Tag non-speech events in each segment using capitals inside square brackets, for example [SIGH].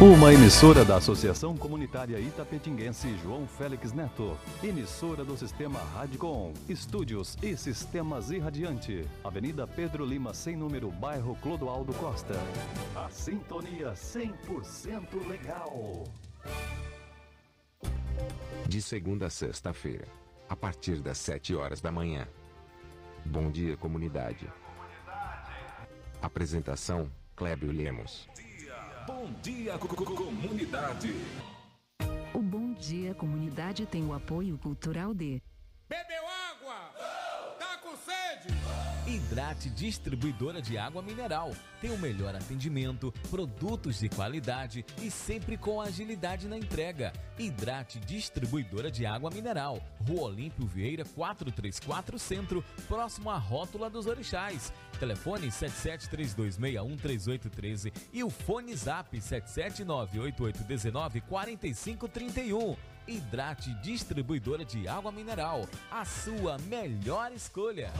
Uma emissora da Associação Comunitária Itapetinguense João Félix Neto. Emissora do Sistema Radicom. Estúdios e Sistemas Irradiante. Avenida Pedro Lima, sem número, bairro Clodoaldo Costa. A sintonia 100% legal. De segunda a sexta-feira, a partir das 7 horas da manhã. Bom dia, comunidade. Apresentação: Clébio Lemos. Bom dia, co- co- comunidade. O Bom Dia Comunidade tem o apoio cultural de Bebeu Hidrate Distribuidora de Água Mineral. Tem o melhor atendimento, produtos de qualidade e sempre com agilidade na entrega. Hidrate Distribuidora de Água Mineral. Rua Olímpio Vieira 434 Centro, próximo à Rótula dos Orixás. Telefone 7732613813 e o fone Zap 77988194531. Hidrate Distribuidora de Água Mineral. A sua melhor escolha.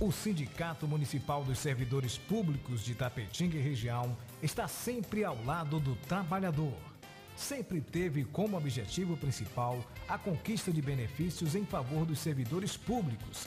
O Sindicato Municipal dos Servidores Públicos de Tapetinga e região está sempre ao lado do trabalhador. Sempre teve como objetivo principal a conquista de benefícios em favor dos servidores públicos.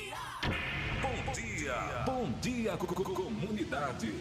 Dia. Bom dia, co- co- comunidade.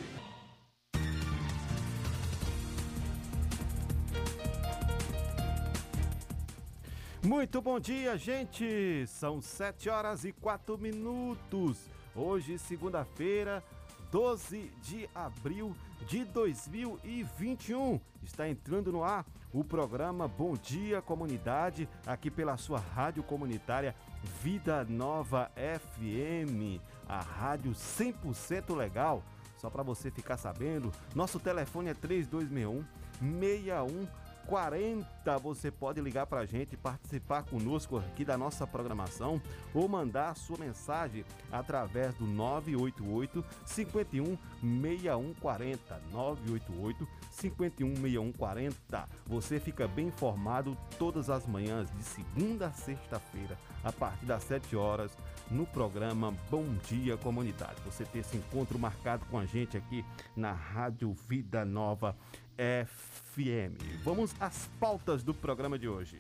Muito bom dia, gente! São 7 horas e 4 minutos. Hoje, segunda-feira, 12 de abril de 2021. Está entrando no ar o programa Bom Dia Comunidade, aqui pela sua rádio comunitária Vida Nova FM, a rádio 100% legal. Só para você ficar sabendo, nosso telefone é 3261 61 40. Você pode ligar para a gente, participar conosco aqui da nossa programação ou mandar a sua mensagem através do 988 51 6140. 988 51 6140. Você fica bem informado todas as manhãs de segunda a sexta-feira, a partir das 7 horas, no programa Bom Dia Comunidade. Você tem esse encontro marcado com a gente aqui na Rádio Vida Nova FM. Vamos às pautas do programa de hoje.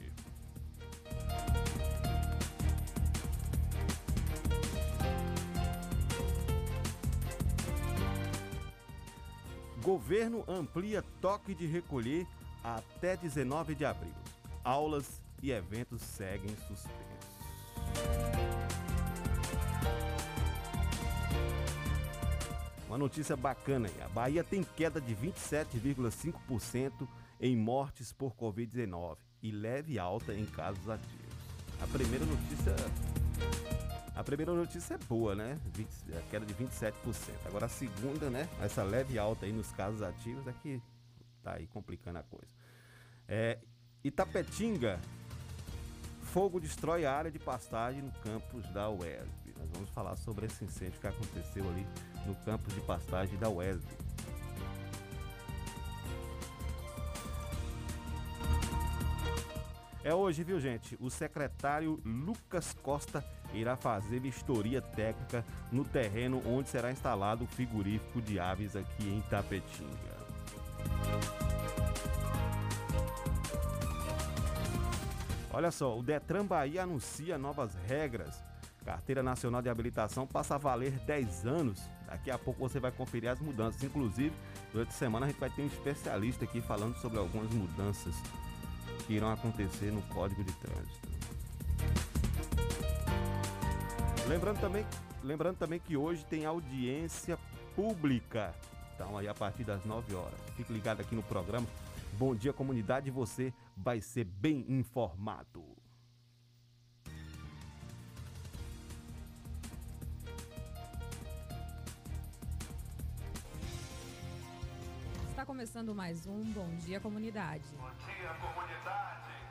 Governo amplia toque de recolher até 19 de abril. Aulas e eventos seguem suspensos. Uma notícia bacana aí. A Bahia tem queda de 27,5% em mortes por Covid-19 e leve alta em casos ativos. A primeira notícia. A primeira notícia é boa, né? 20 a queda de 27%. Agora a segunda, né? Essa leve alta aí nos casos ativos é que tá aí complicando a coisa. É, Itapetinga, fogo destrói a área de pastagem no campus da UESB. Nós vamos falar sobre esse incêndio que aconteceu ali no campus de pastagem da UESB. É hoje, viu, gente? O secretário Lucas Costa irá fazer vistoria técnica no terreno onde será instalado o frigorífico de aves aqui em Tapetinga. Olha só, o Detran Bahia anuncia novas regras Carteira Nacional de Habilitação passa a valer 10 anos. Daqui a pouco você vai conferir as mudanças. Inclusive, durante a semana a gente vai ter um especialista aqui falando sobre algumas mudanças que irão acontecer no Código de Trânsito. Lembrando também, lembrando também que hoje tem audiência pública. Então aí a partir das 9 horas. Fique ligado aqui no programa. Bom dia comunidade, você vai ser bem informado. Está começando mais um Bom Dia Comunidade. Bom dia, comunidade.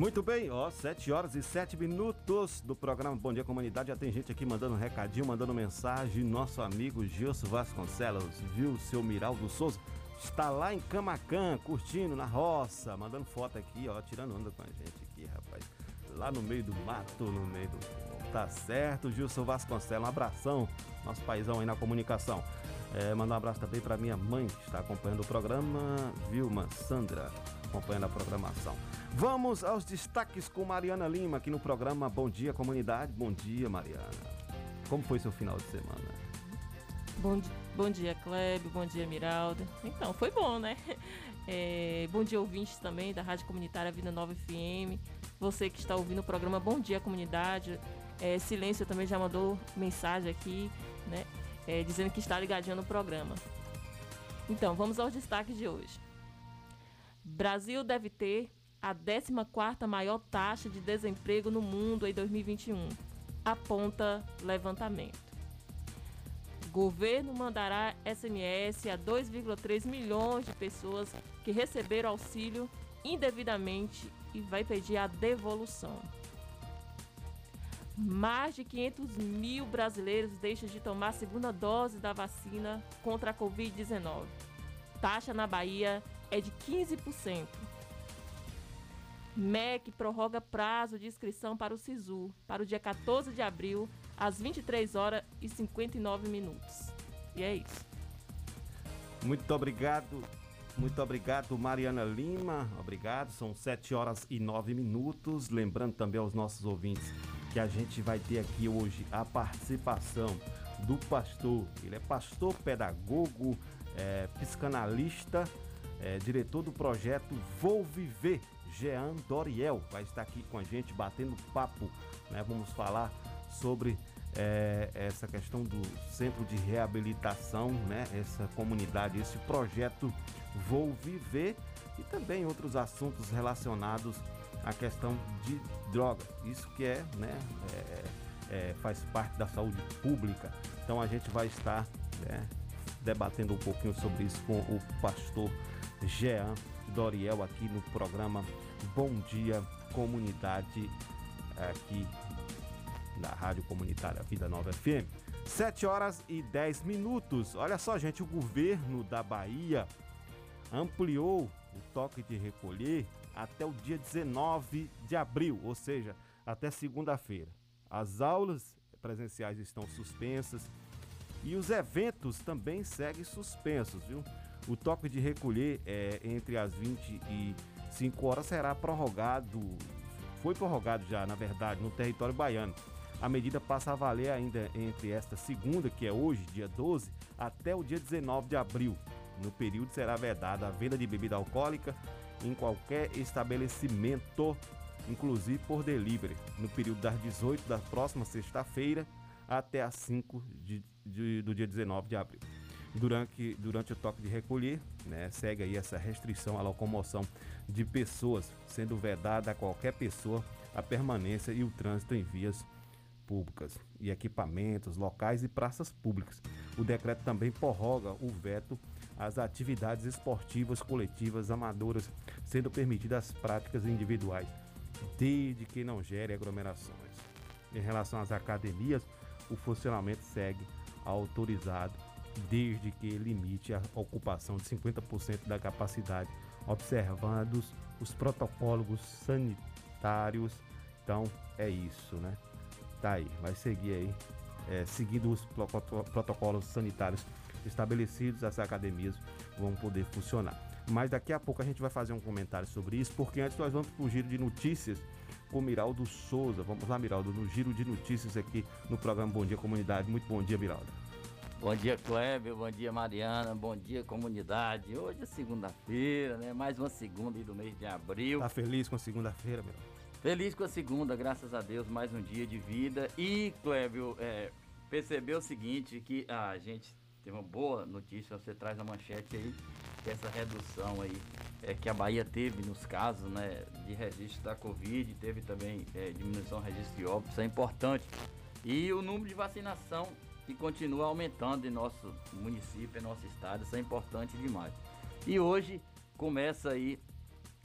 Muito bem, ó, 7 horas e 7 minutos do programa Bom Dia Comunidade. Já tem gente aqui mandando recadinho, mandando mensagem. Nosso amigo Gilson Vasconcelos, viu? Seu Miraldo Souza está lá em Camacan, curtindo na roça, mandando foto aqui, ó, tirando onda com a gente aqui, rapaz. Lá no meio do mato, no meio do. Tá certo, Gilson Vasconcelos. Um abração, nosso paizão aí na comunicação. É, um abraço também para minha mãe, que está acompanhando o programa, Vilma Sandra, acompanhando a programação. Vamos aos destaques com Mariana Lima aqui no programa Bom Dia Comunidade. Bom dia, Mariana. Como foi seu final de semana? Bom, bom dia, Kleber. Bom dia, Miralda. Então, foi bom, né? [LAUGHS] É, bom dia, ouvintes também da Rádio Comunitária Vida Nova FM. Você que está ouvindo o programa Bom Dia Comunidade. É, Silêncio também já mandou mensagem aqui, né? É, dizendo que está ligadinho no programa. Então, vamos aos destaques de hoje. Brasil deve ter a 14ª maior taxa de desemprego no mundo em 2021, aponta levantamento. Governo mandará SMS a 2,3 milhões de pessoas que receberam auxílio indevidamente e vai pedir a devolução. Mais de 500 mil brasileiros deixam de tomar a segunda dose da vacina contra a Covid-19. Taxa na Bahia é de 15%. MEC prorroga prazo de inscrição para o SISU para o dia 14 de abril, às 23 horas e 59 minutos. E é isso. Muito obrigado. Muito obrigado, Mariana Lima. Obrigado. São 7 horas e 9 minutos. Lembrando também aos nossos ouvintes que a gente vai ter aqui hoje a participação do pastor. Ele é pastor, pedagogo, é, psicanalista, é, diretor do projeto Vou Viver Jean Doriel vai estar aqui com a gente batendo papo. Né? Vamos falar sobre é, essa questão do centro de reabilitação, né? essa comunidade, esse projeto Vou Viver e também outros assuntos relacionados à questão de drogas. Isso que é, né? É, é, faz parte da saúde pública. Então a gente vai estar né, debatendo um pouquinho sobre isso com o pastor Jean Doriel aqui no programa Bom Dia Comunidade, aqui na Rádio Comunitária Vida Nova FM. 7 horas e 10 minutos. Olha só, gente, o governo da Bahia ampliou o toque de recolher até o dia 19 de abril, ou seja, até segunda-feira. As aulas presenciais estão suspensas e os eventos também seguem suspensos, viu? O toque de recolher é entre as 20 e 5 horas será prorrogado, foi prorrogado já, na verdade, no território baiano. A medida passa a valer ainda entre esta segunda, que é hoje, dia 12, até o dia 19 de abril. No período será vedada a venda de bebida alcoólica em qualquer estabelecimento, inclusive por delivery, no período das 18 da próxima sexta-feira até as 5 de, de, do dia 19 de abril durante, durante o toque de recolher, né, segue aí essa restrição à locomoção de pessoas, sendo vedada a qualquer pessoa a permanência e o trânsito em vias públicas e equipamentos, locais e praças públicas. O decreto também prorroga o veto às atividades esportivas coletivas amadoras, sendo permitidas as práticas individuais, desde que não gere aglomerações. Em relação às academias, o funcionamento segue autorizado desde que limite a ocupação de 50% da capacidade, observados os protocolos sanitários. Então é isso, né? Tá aí, vai seguir aí, é, seguindo os protocolos sanitários estabelecidos, as academias vão poder funcionar. Mas daqui a pouco a gente vai fazer um comentário sobre isso, porque antes nós vamos para o giro de notícias com Miraldo Souza. Vamos lá, Miraldo, no giro de notícias aqui no programa Bom Dia Comunidade. Muito bom dia, Miraldo. Bom dia, Kleber. Bom dia, Mariana. Bom dia, comunidade. Hoje é segunda-feira, né? Mais uma segunda do mês de abril. Tá feliz com a segunda-feira, meu? Feliz com a segunda, graças a Deus, mais um dia de vida. E, Kleber, é, percebeu o seguinte, que a gente tem uma boa notícia, você traz a manchete aí, que essa redução aí é, que a Bahia teve nos casos né, de registro da Covid, teve também é, diminuição do registro de óbitos, é importante. E o número de vacinação que continua aumentando em nosso município, em nosso estado, isso é importante demais. E hoje começa aí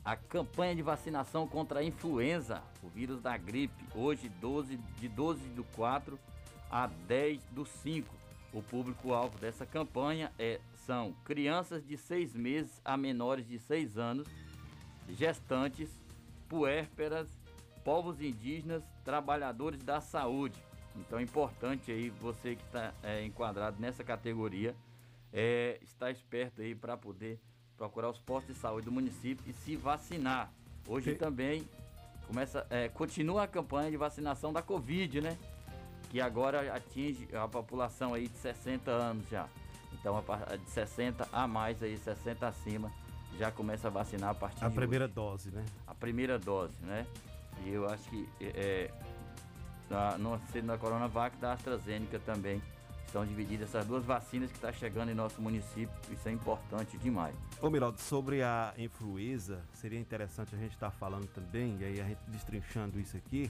a campanha de vacinação contra a influenza, o vírus da gripe, hoje 12, de 12 do 4 a 10 do 5. O público-alvo dessa campanha é, são crianças de 6 meses a menores de 6 anos, gestantes, puérperas, povos indígenas, trabalhadores da saúde. Então é importante aí você que está é, enquadrado nessa categoria é, estar esperto aí para poder procurar os postos de saúde do município e se vacinar. Hoje Sim. também começa, é, continua a campanha de vacinação da Covid, né? Que agora atinge a população aí de 60 anos já. Então de 60 a mais aí, 60 acima, já começa a vacinar a partir a primeira hoje. dose, né? A primeira dose, né? E eu acho que é, da, não sendo da Coronavac, da AstraZeneca também. Estão divididas essas duas vacinas que estão tá chegando em nosso município. Isso é importante demais. Ô Miraldo, sobre a influenza, seria interessante a gente estar tá falando também, e aí a gente destrinchando isso aqui,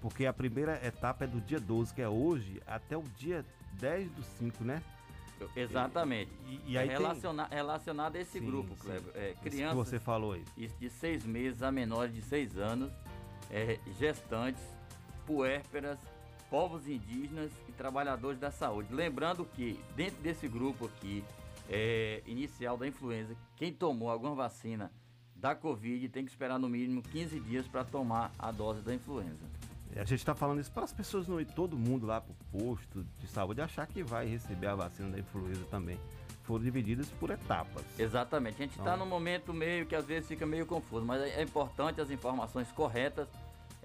porque a primeira etapa é do dia 12, que é hoje, até o dia 10 do 5, né? Exatamente. E, e aí é relaciona, tem... relacionado a esse sim, grupo, Cleber. É, crianças que você falou aí. de seis meses a menores de seis anos, é, gestantes, puérperas, povos indígenas e trabalhadores da saúde. Lembrando que dentro desse grupo aqui, é, inicial da influenza, quem tomou alguma vacina da Covid tem que esperar no mínimo 15 dias para tomar a dose da influenza. A gente está falando isso para as pessoas não ir todo mundo lá para o posto de saúde achar que vai receber a vacina da influenza também. Foram divididas por etapas. Exatamente. A gente está então... num momento meio que às vezes fica meio confuso, mas é importante as informações corretas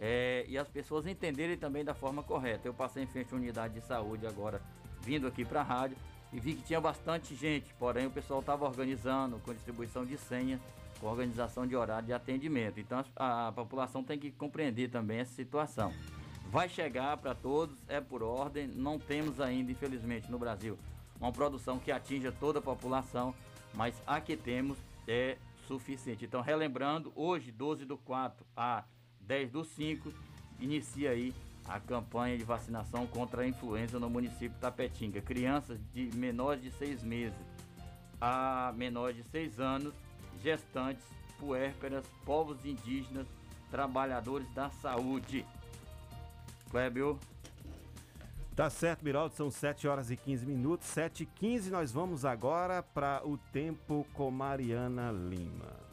é, e as pessoas entenderem também da forma correta. Eu passei em frente à unidade de saúde agora, vindo aqui para a rádio, e vi que tinha bastante gente, porém o pessoal estava organizando com distribuição de senha, com organização de horário de atendimento. Então a, a população tem que compreender também essa situação. Vai chegar para todos, é por ordem, não temos ainda, infelizmente, no Brasil, uma produção que atinja toda a população, mas a que temos é suficiente. Então, relembrando, hoje, 12 do 4 a 10 do 5, inicia aí a campanha de vacinação contra a influenza no município de Tapetinga. Crianças de menores de 6 meses a menores de 6 anos, gestantes, puérperas, povos indígenas, trabalhadores da saúde. Clébio. Tá certo, Miraldo, são 7 horas e 15 minutos. 7 e 15 nós vamos agora para o tempo com Mariana Lima.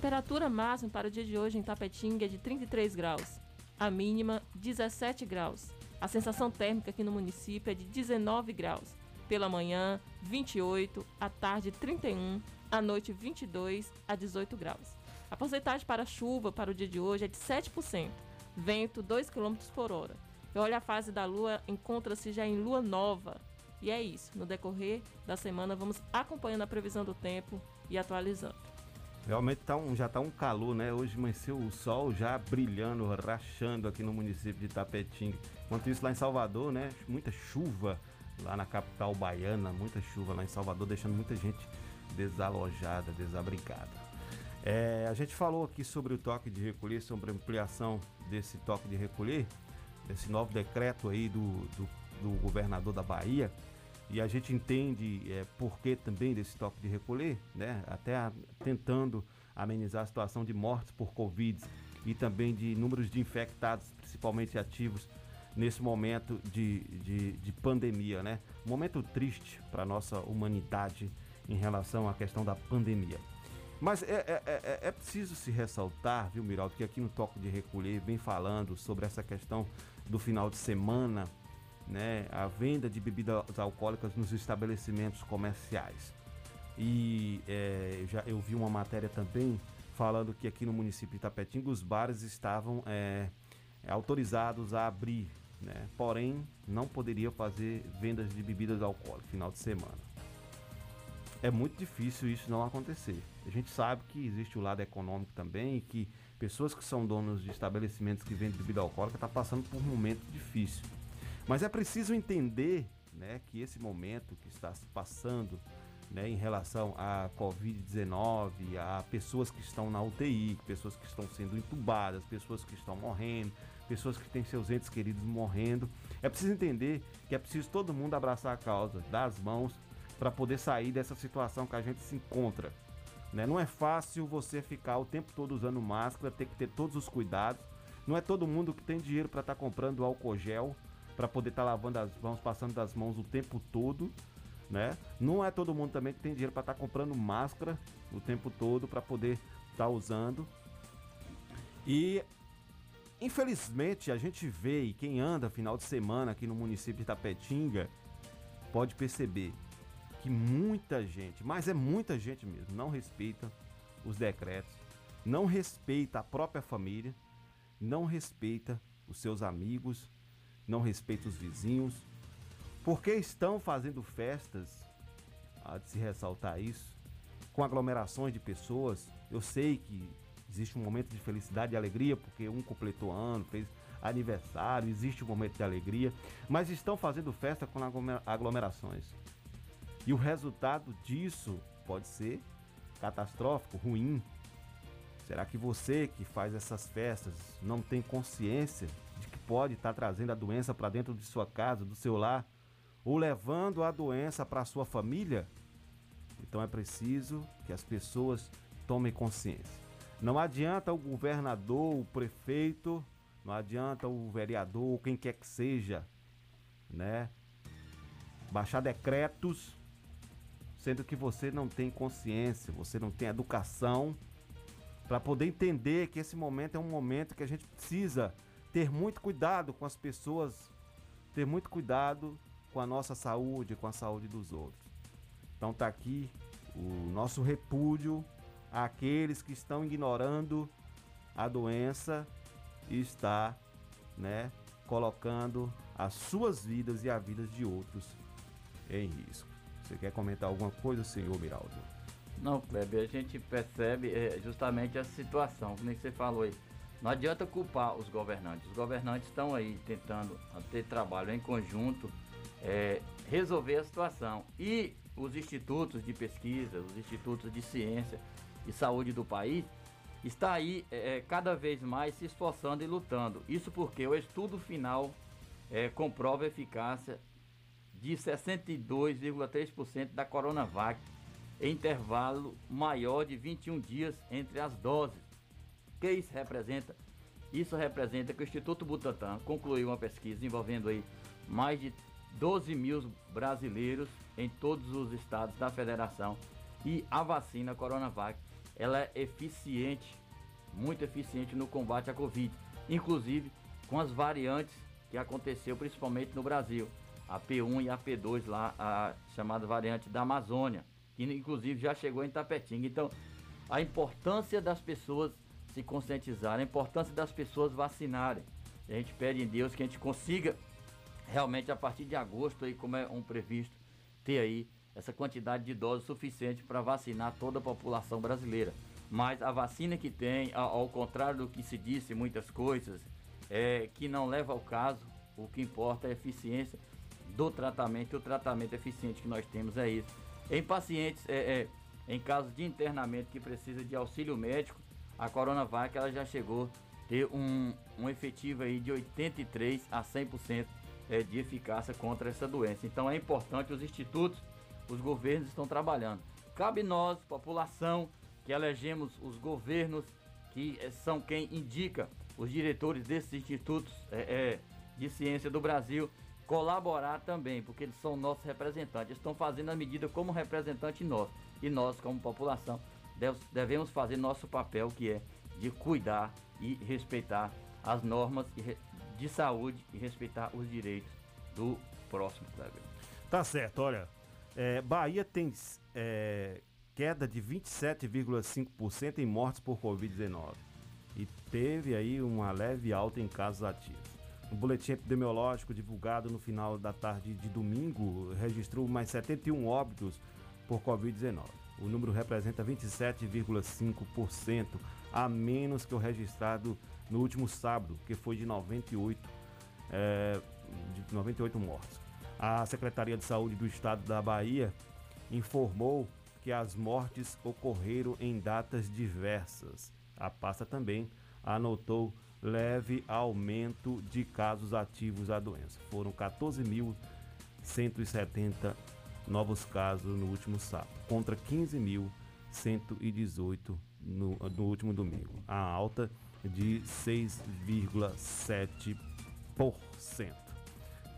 Temperatura máxima para o dia de hoje em Tapetinga é de 33 graus, a mínima 17 graus. A sensação térmica aqui no município é de 19 graus. Pela manhã, 28, à tarde 31, à noite 22 a 18 graus. A porcentagem para chuva para o dia de hoje é de 7%, vento 2 km por hora. E olha a fase da lua encontra-se já em lua nova. E é isso, no decorrer da semana vamos acompanhando a previsão do tempo e atualizando. Realmente tá um, já está um calor, né? Hoje amanheceu o sol já brilhando, rachando aqui no município de Tapetinga. Enquanto isso lá em Salvador, né? Muita chuva lá na capital baiana, muita chuva lá em Salvador, deixando muita gente desalojada, desabrigada. É, a gente falou aqui sobre o toque de recolher, sobre a ampliação desse toque de recolher, esse novo decreto aí do, do, do governador da Bahia, e a gente entende é, por que também desse toque de recolher, né? Até a, tentando amenizar a situação de mortes por Covid e também de números de infectados, principalmente ativos, nesse momento de, de, de pandemia, né? Momento triste para a nossa humanidade em relação à questão da pandemia. Mas é, é, é, é, preciso se ressaltar, viu, Miraldo, que aqui no Toque de Recolher vem falando sobre essa questão do final de semana, né? A venda de bebidas alcoólicas nos estabelecimentos comerciais. E é, eu, já, eu vi uma matéria também falando que aqui no município de Itapetinga os bares estavam é, autorizados a abrir, né? porém não poderia fazer vendas de bebidas alcoólicas final de semana é muito difícil isso não acontecer. A gente sabe que existe o lado econômico também e que pessoas que são donos de estabelecimentos que vendem bebida alcoólica estão tá passando por um momento difícil. Mas é preciso entender né, que esse momento que está se passando né, em relação à Covid-19, a pessoas que estão na UTI, pessoas que estão sendo entubadas, pessoas que estão morrendo, pessoas que têm seus entes queridos morrendo. É preciso entender que é preciso todo mundo abraçar a causa, dar as mãos para poder sair dessa situação que a gente se encontra. Né? Não é fácil você ficar o tempo todo usando máscara, ter que ter todos os cuidados. Não é todo mundo que tem dinheiro para estar tá comprando álcool gel, para poder estar tá lavando as mãos, passando das mãos o tempo todo. Né? Não é todo mundo também que tem dinheiro para estar tá comprando máscara o tempo todo para poder estar tá usando. E infelizmente a gente vê e quem anda final de semana aqui no município de Tapetinga pode perceber que muita gente, mas é muita gente mesmo, não respeita os decretos, não respeita a própria família, não respeita os seus amigos, não respeita os vizinhos, porque estão fazendo festas, há de se ressaltar isso, com aglomerações de pessoas. Eu sei que existe um momento de felicidade e alegria, porque um completou ano, fez aniversário, existe um momento de alegria, mas estão fazendo festa com aglomerações. E o resultado disso pode ser catastrófico, ruim. Será que você que faz essas festas não tem consciência pode estar trazendo a doença para dentro de sua casa, do seu lar, ou levando a doença para a sua família? Então é preciso que as pessoas tomem consciência. Não adianta o governador, o prefeito, não adianta o vereador, quem quer que seja, né? Baixar decretos sendo que você não tem consciência, você não tem educação para poder entender que esse momento é um momento que a gente precisa ter muito cuidado com as pessoas, ter muito cuidado com a nossa saúde, com a saúde dos outros. Então tá aqui o nosso repúdio àqueles que estão ignorando a doença e está, né, colocando as suas vidas e a vidas de outros em risco. Você quer comentar alguma coisa, senhor Miraldo? Não, Kleber, a gente percebe é, justamente a situação, como você falou aí. Não adianta culpar os governantes. Os governantes estão aí tentando ter trabalho em conjunto, é, resolver a situação. E os institutos de pesquisa, os institutos de ciência e saúde do país, está aí é, é cada vez mais se esforçando e lutando. Isso porque o estudo final é, comprova a eficácia de 62,3% da Coronavac em intervalo maior de 21 dias entre as doses. Que isso representa? Isso representa que o Instituto Butantan concluiu uma pesquisa envolvendo aí mais de 12 mil brasileiros em todos os estados da federação e a vacina Coronavac ela é eficiente, muito eficiente no combate à Covid, inclusive com as variantes que aconteceu principalmente no Brasil a P1 e a P2 lá, a chamada variante da Amazônia, que inclusive já chegou em Tapetinga. Então, a importância das pessoas se conscientizarem, a importância das pessoas vacinarem. E a gente pede em Deus que a gente consiga realmente a partir de agosto aí, como é um previsto, ter aí essa quantidade de doses suficiente para vacinar toda a população brasileira. Mas a vacina que tem, ao contrário do que se disse muitas coisas, é que não leva ao caso, o que importa é a eficiência do tratamento, e o tratamento eficiente que nós temos é isso. Em pacientes é, é, em caso de internamento que precisa de auxílio médico, a Coronavac ela já chegou a ter um, um efetivo aí de 83 a 100% é, de eficácia contra essa doença. Então é importante os institutos, os governos estão trabalhando. Cabe nós, população, que elegemos os governos, que é, são quem indica os diretores desses institutos é, é, de ciência do Brasil, colaborar também, porque eles são nossos representantes, estão fazendo a medida como representante nosso. E nós, como população, devemos fazer nosso papel, que é de cuidar e respeitar as normas de saúde e respeitar os direitos do próximo. Tá certo, olha. É, Bahia tem é, queda de 27,5% em mortes por Covid-19 e teve aí uma leve alta em casos ativos. O boletim epidemiológico divulgado no final da tarde de domingo registrou mais 71 óbitos por Covid-19. O número representa 27,5% a menos que o registrado no último sábado, que foi de 98, é, de 98 mortos. A Secretaria de Saúde do Estado da Bahia informou que as mortes ocorreram em datas diversas. A pasta também anotou leve aumento de casos ativos da doença. Foram 14.170 novos casos no último sábado, contra 15.118 no, no último domingo. A alta de 6,7%.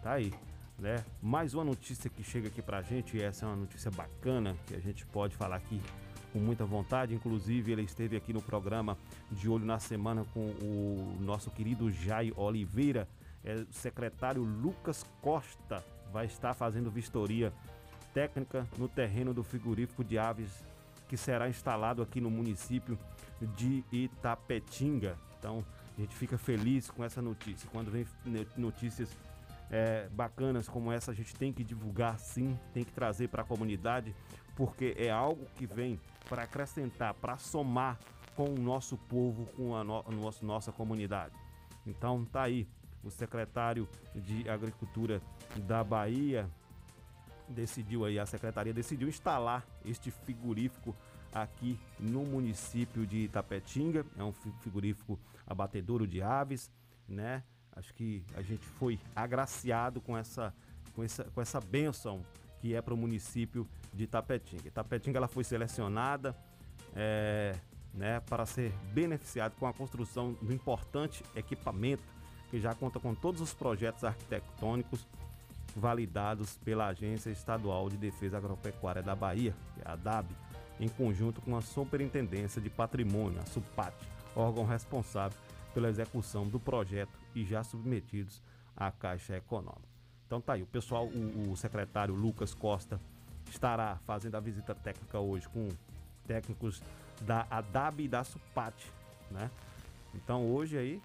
Tá aí, né? Mais uma notícia que chega aqui pra gente, e essa é uma notícia bacana que a gente pode falar aqui com muita vontade. Inclusive, ele esteve aqui no programa de Olho na Semana com o nosso querido Jai Oliveira. É, o secretário Lucas Costa vai estar fazendo vistoria técnica no terreno do frigorífico de aves que será instalado aqui no município de Itapetinga. Então, a gente fica feliz com essa notícia. Quando vem notícias é, bacanas como essa, a gente tem que divulgar sim, tem que trazer para a comunidade, porque é algo que vem para acrescentar, para somar com o nosso povo, com a no, nossa, comunidade. Então tá aí o secretário de Agricultura da Bahia decidiu aí, a secretaria decidiu instalar este frigorífico aqui no município de Itapetinga. É um frigorífico abatedouro de aves, né? Acho que a gente foi agraciado com essa, com essa, com essa benção que é para o município de Tapetinga. Tapetinga ela foi selecionada é, né, para ser beneficiado com a construção do importante equipamento que já conta com todos os projetos arquitetônicos validados pela Agência Estadual de Defesa Agropecuária da Bahia, é a DAB, em conjunto com a Superintendência de Patrimônio, a SUPAT, órgão responsável pela execução do projeto e já submetidos à Caixa Econômica. Então tá aí, o pessoal, o, o secretário Lucas Costa estará fazendo a visita técnica hoje com técnicos da ADAB e da SUPAT, né? Então hoje aí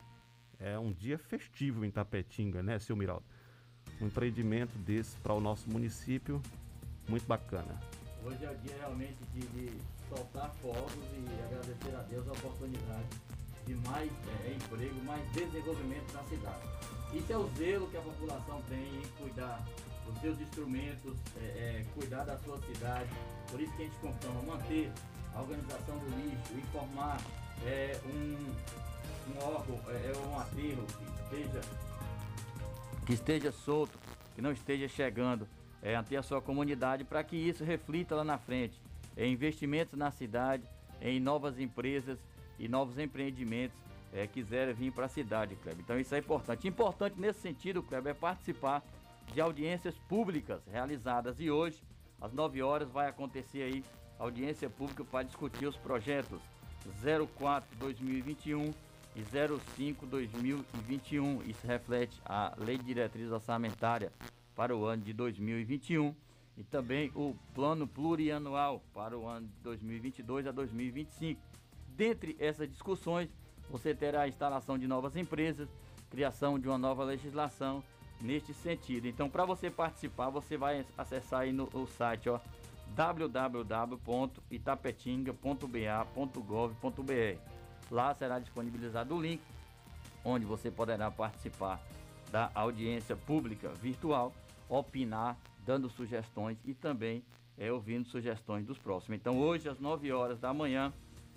é um dia festivo em Tapetinga, né, seu Miraldo? Um empreendimento desse para o nosso município, muito bacana. Hoje é o dia realmente de, de soltar fogos e agradecer a Deus a oportunidade de mais é, emprego, mais desenvolvimento na cidade. Isso é o zelo que a população tem em cuidar dos seus instrumentos, é, é, cuidar da sua cidade. Por isso que a gente conclama manter a organização do lixo, informar é, um, um órgão, é, é, um aterro que esteja, que esteja solto, que não esteja chegando é, ante a sua comunidade, para que isso reflita lá na frente em investimentos na cidade, em novas empresas e novos empreendimentos é, quiserem vir para a cidade, Kleber. Então isso é importante. Importante nesse sentido, Kleber, é participar de audiências públicas realizadas e hoje, às 9 horas, vai acontecer aí audiência pública para discutir os projetos 04 2021 e 05 2021. Isso reflete a Lei de Diretriz Orçamentária para o ano de 2021 e também o Plano Plurianual para o ano de 2022 a 2025. Dentre essas discussões, você terá a instalação de novas empresas, criação de uma nova legislação neste sentido. Então, para você participar, você vai acessar aí no, no site ó, www.itapetinga.ba.gov.br. Lá será disponibilizado o link onde você poderá participar da audiência pública virtual, opinar, dando sugestões e também é, ouvindo sugestões dos próximos. Então, hoje, às 9 horas da manhã,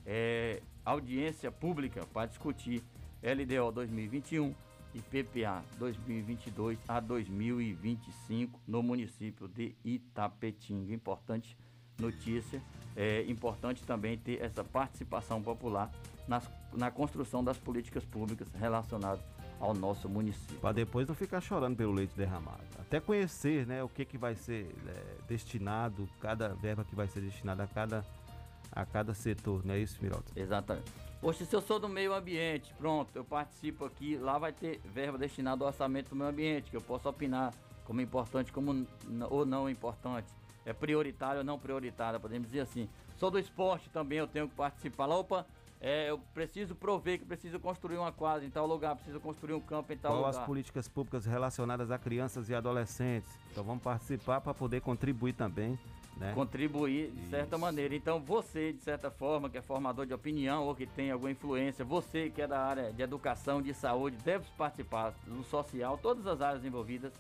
é, audiência pública para discutir LDO 2021 e PPA 2022 a 2025 no município de Itapetinga. Importante notícia, é importante também ter essa participação popular nas, na construção das políticas públicas relacionadas ao nosso município. Para depois não ficar chorando pelo leite derramado. Até conhecer né, o que, que vai ser é, destinado, cada verba que vai ser destinada a cada, a cada setor, não é isso, Miraldo? Exatamente. Poxa, se eu sou do meio ambiente, pronto, eu participo aqui, lá vai ter verba destinada ao orçamento do meio ambiente, que eu posso opinar como importante como ou não importante. É prioritário ou não prioritário, podemos dizer assim. Sou do esporte também, eu tenho que participar. Lá, opa, é, eu preciso prover que preciso construir uma quadra em tal lugar, preciso construir um campo em tal Qual lugar. as políticas públicas relacionadas a crianças e adolescentes? Então vamos participar para poder contribuir também. Né? Contribuir de certa Isso. maneira. Então você, de certa forma, que é formador de opinião ou que tem alguma influência, você que é da área de educação, de saúde, deve participar do social, todas as áreas envolvidas,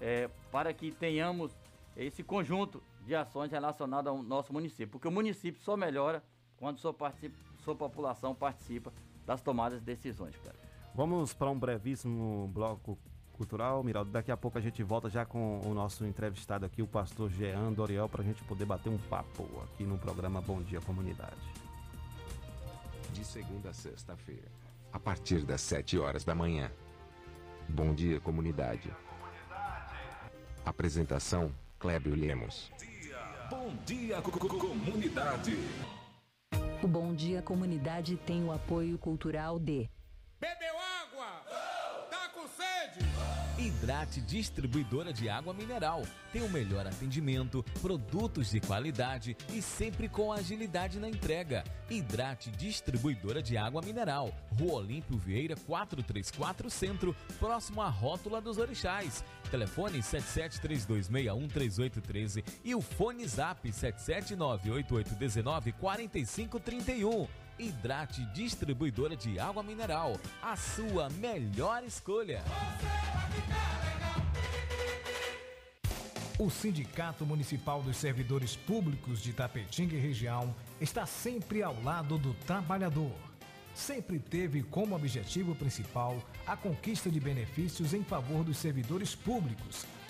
é, para que tenhamos esse conjunto de ações relacionadas ao nosso município. Porque o município só melhora quando sua participa sua população participa das tomadas de decisões, cara. Vamos para um brevíssimo bloco cultural, Miraldo. Daqui a pouco a gente volta já com o nosso entrevistado aqui, o pastor Jean Doriel, para a gente poder bater um papo aqui no programa Bom Dia Comunidade. De segunda a sexta-feira, a partir das 7 horas da manhã. Bom Dia Comunidade. Apresentação: Clébio Lemos. Bom dia, comunidade. O Bom Dia Comunidade. Tem o apoio cultural de Bebeu Hidrate Distribuidora de Água Mineral. Tem o melhor atendimento, produtos de qualidade e sempre com agilidade na entrega. Hidrate Distribuidora de Água Mineral. Rua Olímpio Vieira 434 Centro, próximo à Rótula dos Orixás. Telefone 7732613813 e o fone Zap 77988194531. Hidrate Distribuidora de Água Mineral. A sua melhor escolha. O Sindicato Municipal dos Servidores Públicos de Tapetinga e Região está sempre ao lado do trabalhador. Sempre teve como objetivo principal a conquista de benefícios em favor dos servidores públicos.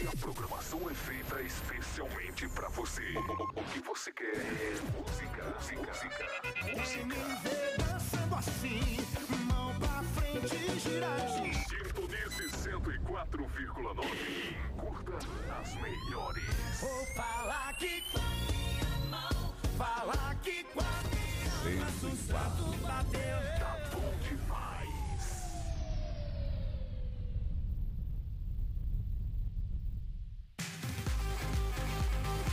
E a programação é feita especialmente pra você. O que você quer é música, música, música. Me vê dançando assim, mão pra frente girar. Sintonize 104,9 curta as melhores. Vou falar que com a minha mão, falar que com a minha mão, sucesso bateu. Tá bom demais.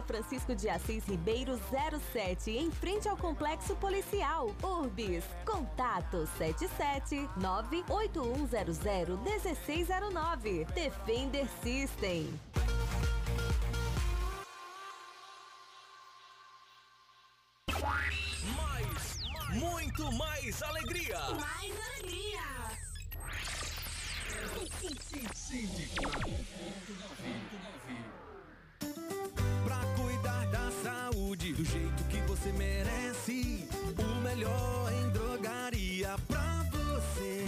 Francisco de Assis Ribeiro 07, em frente ao Complexo Policial. Urbis. Contato 77 98100 1609. Defender System. Mais, muito mais alegria. Mais alegria. Pra você merece. O melhor em drogaria pra você.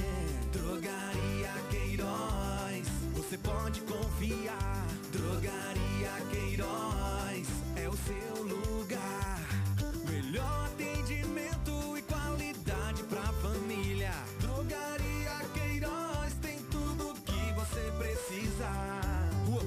Drogaria Queiroz, você pode confiar. Drogaria Queiroz é o seu lugar.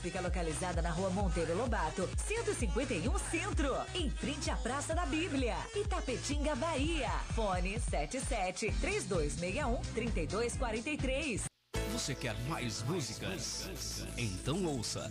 fica localizada na rua Monteiro Lobato, 151 Centro, em frente à Praça da Bíblia, Itapetinga, Bahia. Fone 77 3261 3243. Você quer mais músicas? Então ouça.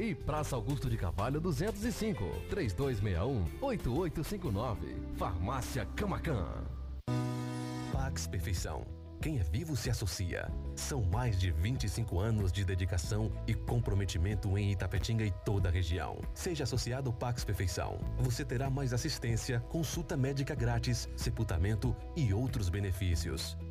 E Praça Augusto de Carvalho 205, 3261-8859. Farmácia Camacan. Pax Perfeição. Quem é vivo se associa. São mais de 25 anos de dedicação e comprometimento em Itapetinga e toda a região. Seja associado ao Pax Perfeição. Você terá mais assistência, consulta médica grátis, sepultamento e outros benefícios.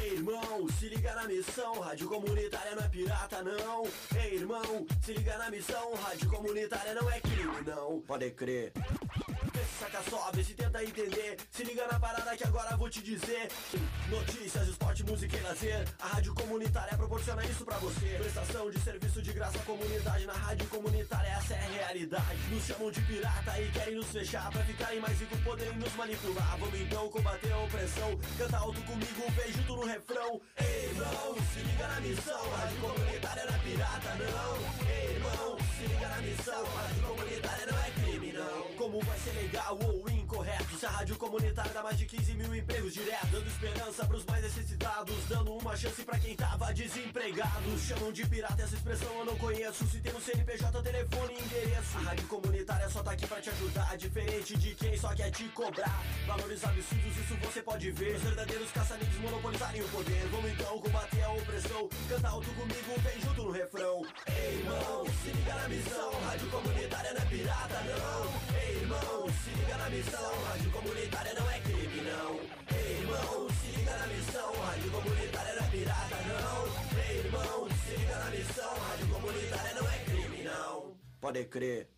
Ei, irmão, se liga na missão, rádio comunitária não é pirata, não. Ei, irmão, se liga na missão, rádio comunitária não é crime, não. Pode crer. Saca só, vê se tenta entender. Se liga na parada que agora vou te dizer. Notícias, esporte, música e lazer. A rádio comunitária proporciona isso pra você. Prestação de serviço de graça à comunidade. Na rádio comunitária, essa é a realidade. Nos chamam de pirata e querem nos fechar. Pra ficarem mais ricos, poderem nos manipular. Vamos então combater a opressão. Canta alto comigo, vem no refrão. Ei, irmão, se liga na missão. Rádio comunitária não é pirata, não. Ei, irmão, se liga na missão. Rádio comunitária não é crime, não. Como vai ser legal ou? Rádio comunitária dá mais de 15 mil empregos direto, dando esperança pros mais necessitados, dando uma chance pra quem tava desempregado. Chamam de pirata essa expressão eu não conheço. Se tem no CNPJ, telefone e endereço. A rádio comunitária só tá aqui pra te ajudar. Diferente de quem só quer te cobrar. Valores absurdos, isso você pode ver. Os verdadeiros caça-níqueis monopolizarem o poder. Vamos então combater a opressão. Canta alto comigo, vem junto no refrão. Ei, irmão, se liga na missão. Rádio comunitária não é pirata, não. Ei, irmão, se liga na missão. Rádio comunitária não é crime, não. Ei, irmão, se liga na missão. Rádio comunitária não é pirata, não. Ei, irmão, se liga na missão. Rádio comunitária não é crime, não. Pode crer.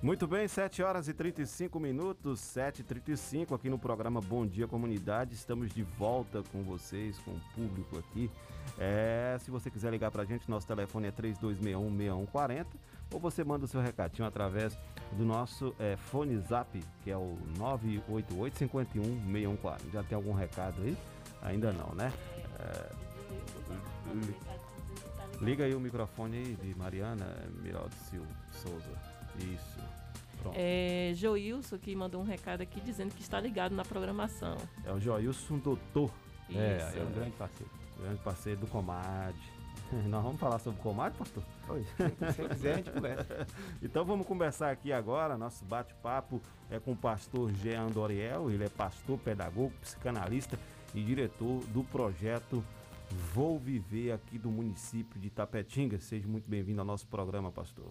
Muito bem, 7 horas e 35 minutos, 7h35 aqui no programa Bom Dia Comunidade. Estamos de volta com vocês, com o público aqui. É, se você quiser ligar pra gente, nosso telefone é 3261-6140 ou você manda o seu recadinho através do nosso é, fone zap, que é o 988-51-6140. Já tem algum recado aí? Ainda não, né? É, li- liga aí o microfone aí de Mariana Miraldo Silva Souza. Isso. Pronto. É, Joilson que mandou um recado aqui dizendo que está ligado na programação. É o Joilson Doutor. É, Isso. é um grande parceiro. Grande parceiro do Comad. [LAUGHS] Nós vamos falar sobre o Comad, pastor? Oi, se quiser, a gente conversa. [LAUGHS] então vamos conversar aqui agora. Nosso bate-papo é com o pastor Jean Doriel. Ele é pastor, pedagogo, psicanalista e diretor do projeto Vou Viver aqui do município de Tapetinga. Seja muito bem-vindo ao nosso programa, pastor.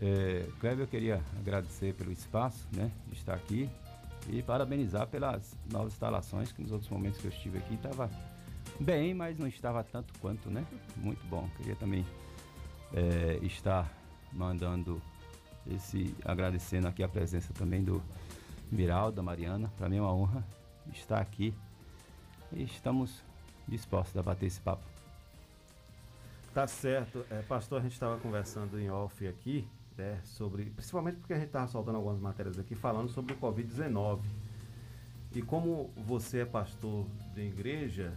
É, Kleber, eu queria agradecer pelo espaço, né, de estar aqui e parabenizar pelas novas instalações, que nos outros momentos que eu estive aqui estava bem, mas não estava tanto quanto, né? Muito bom. Queria também é, estar mandando esse, agradecendo aqui a presença também do Viralda, Mariana, para mim é uma honra estar aqui e estamos dispostos a bater esse papo. Tá certo. É, pastor, a gente estava conversando em off aqui, né, sobre, principalmente porque a gente estava soltando algumas matérias aqui falando sobre o Covid-19. E como você é pastor de igreja,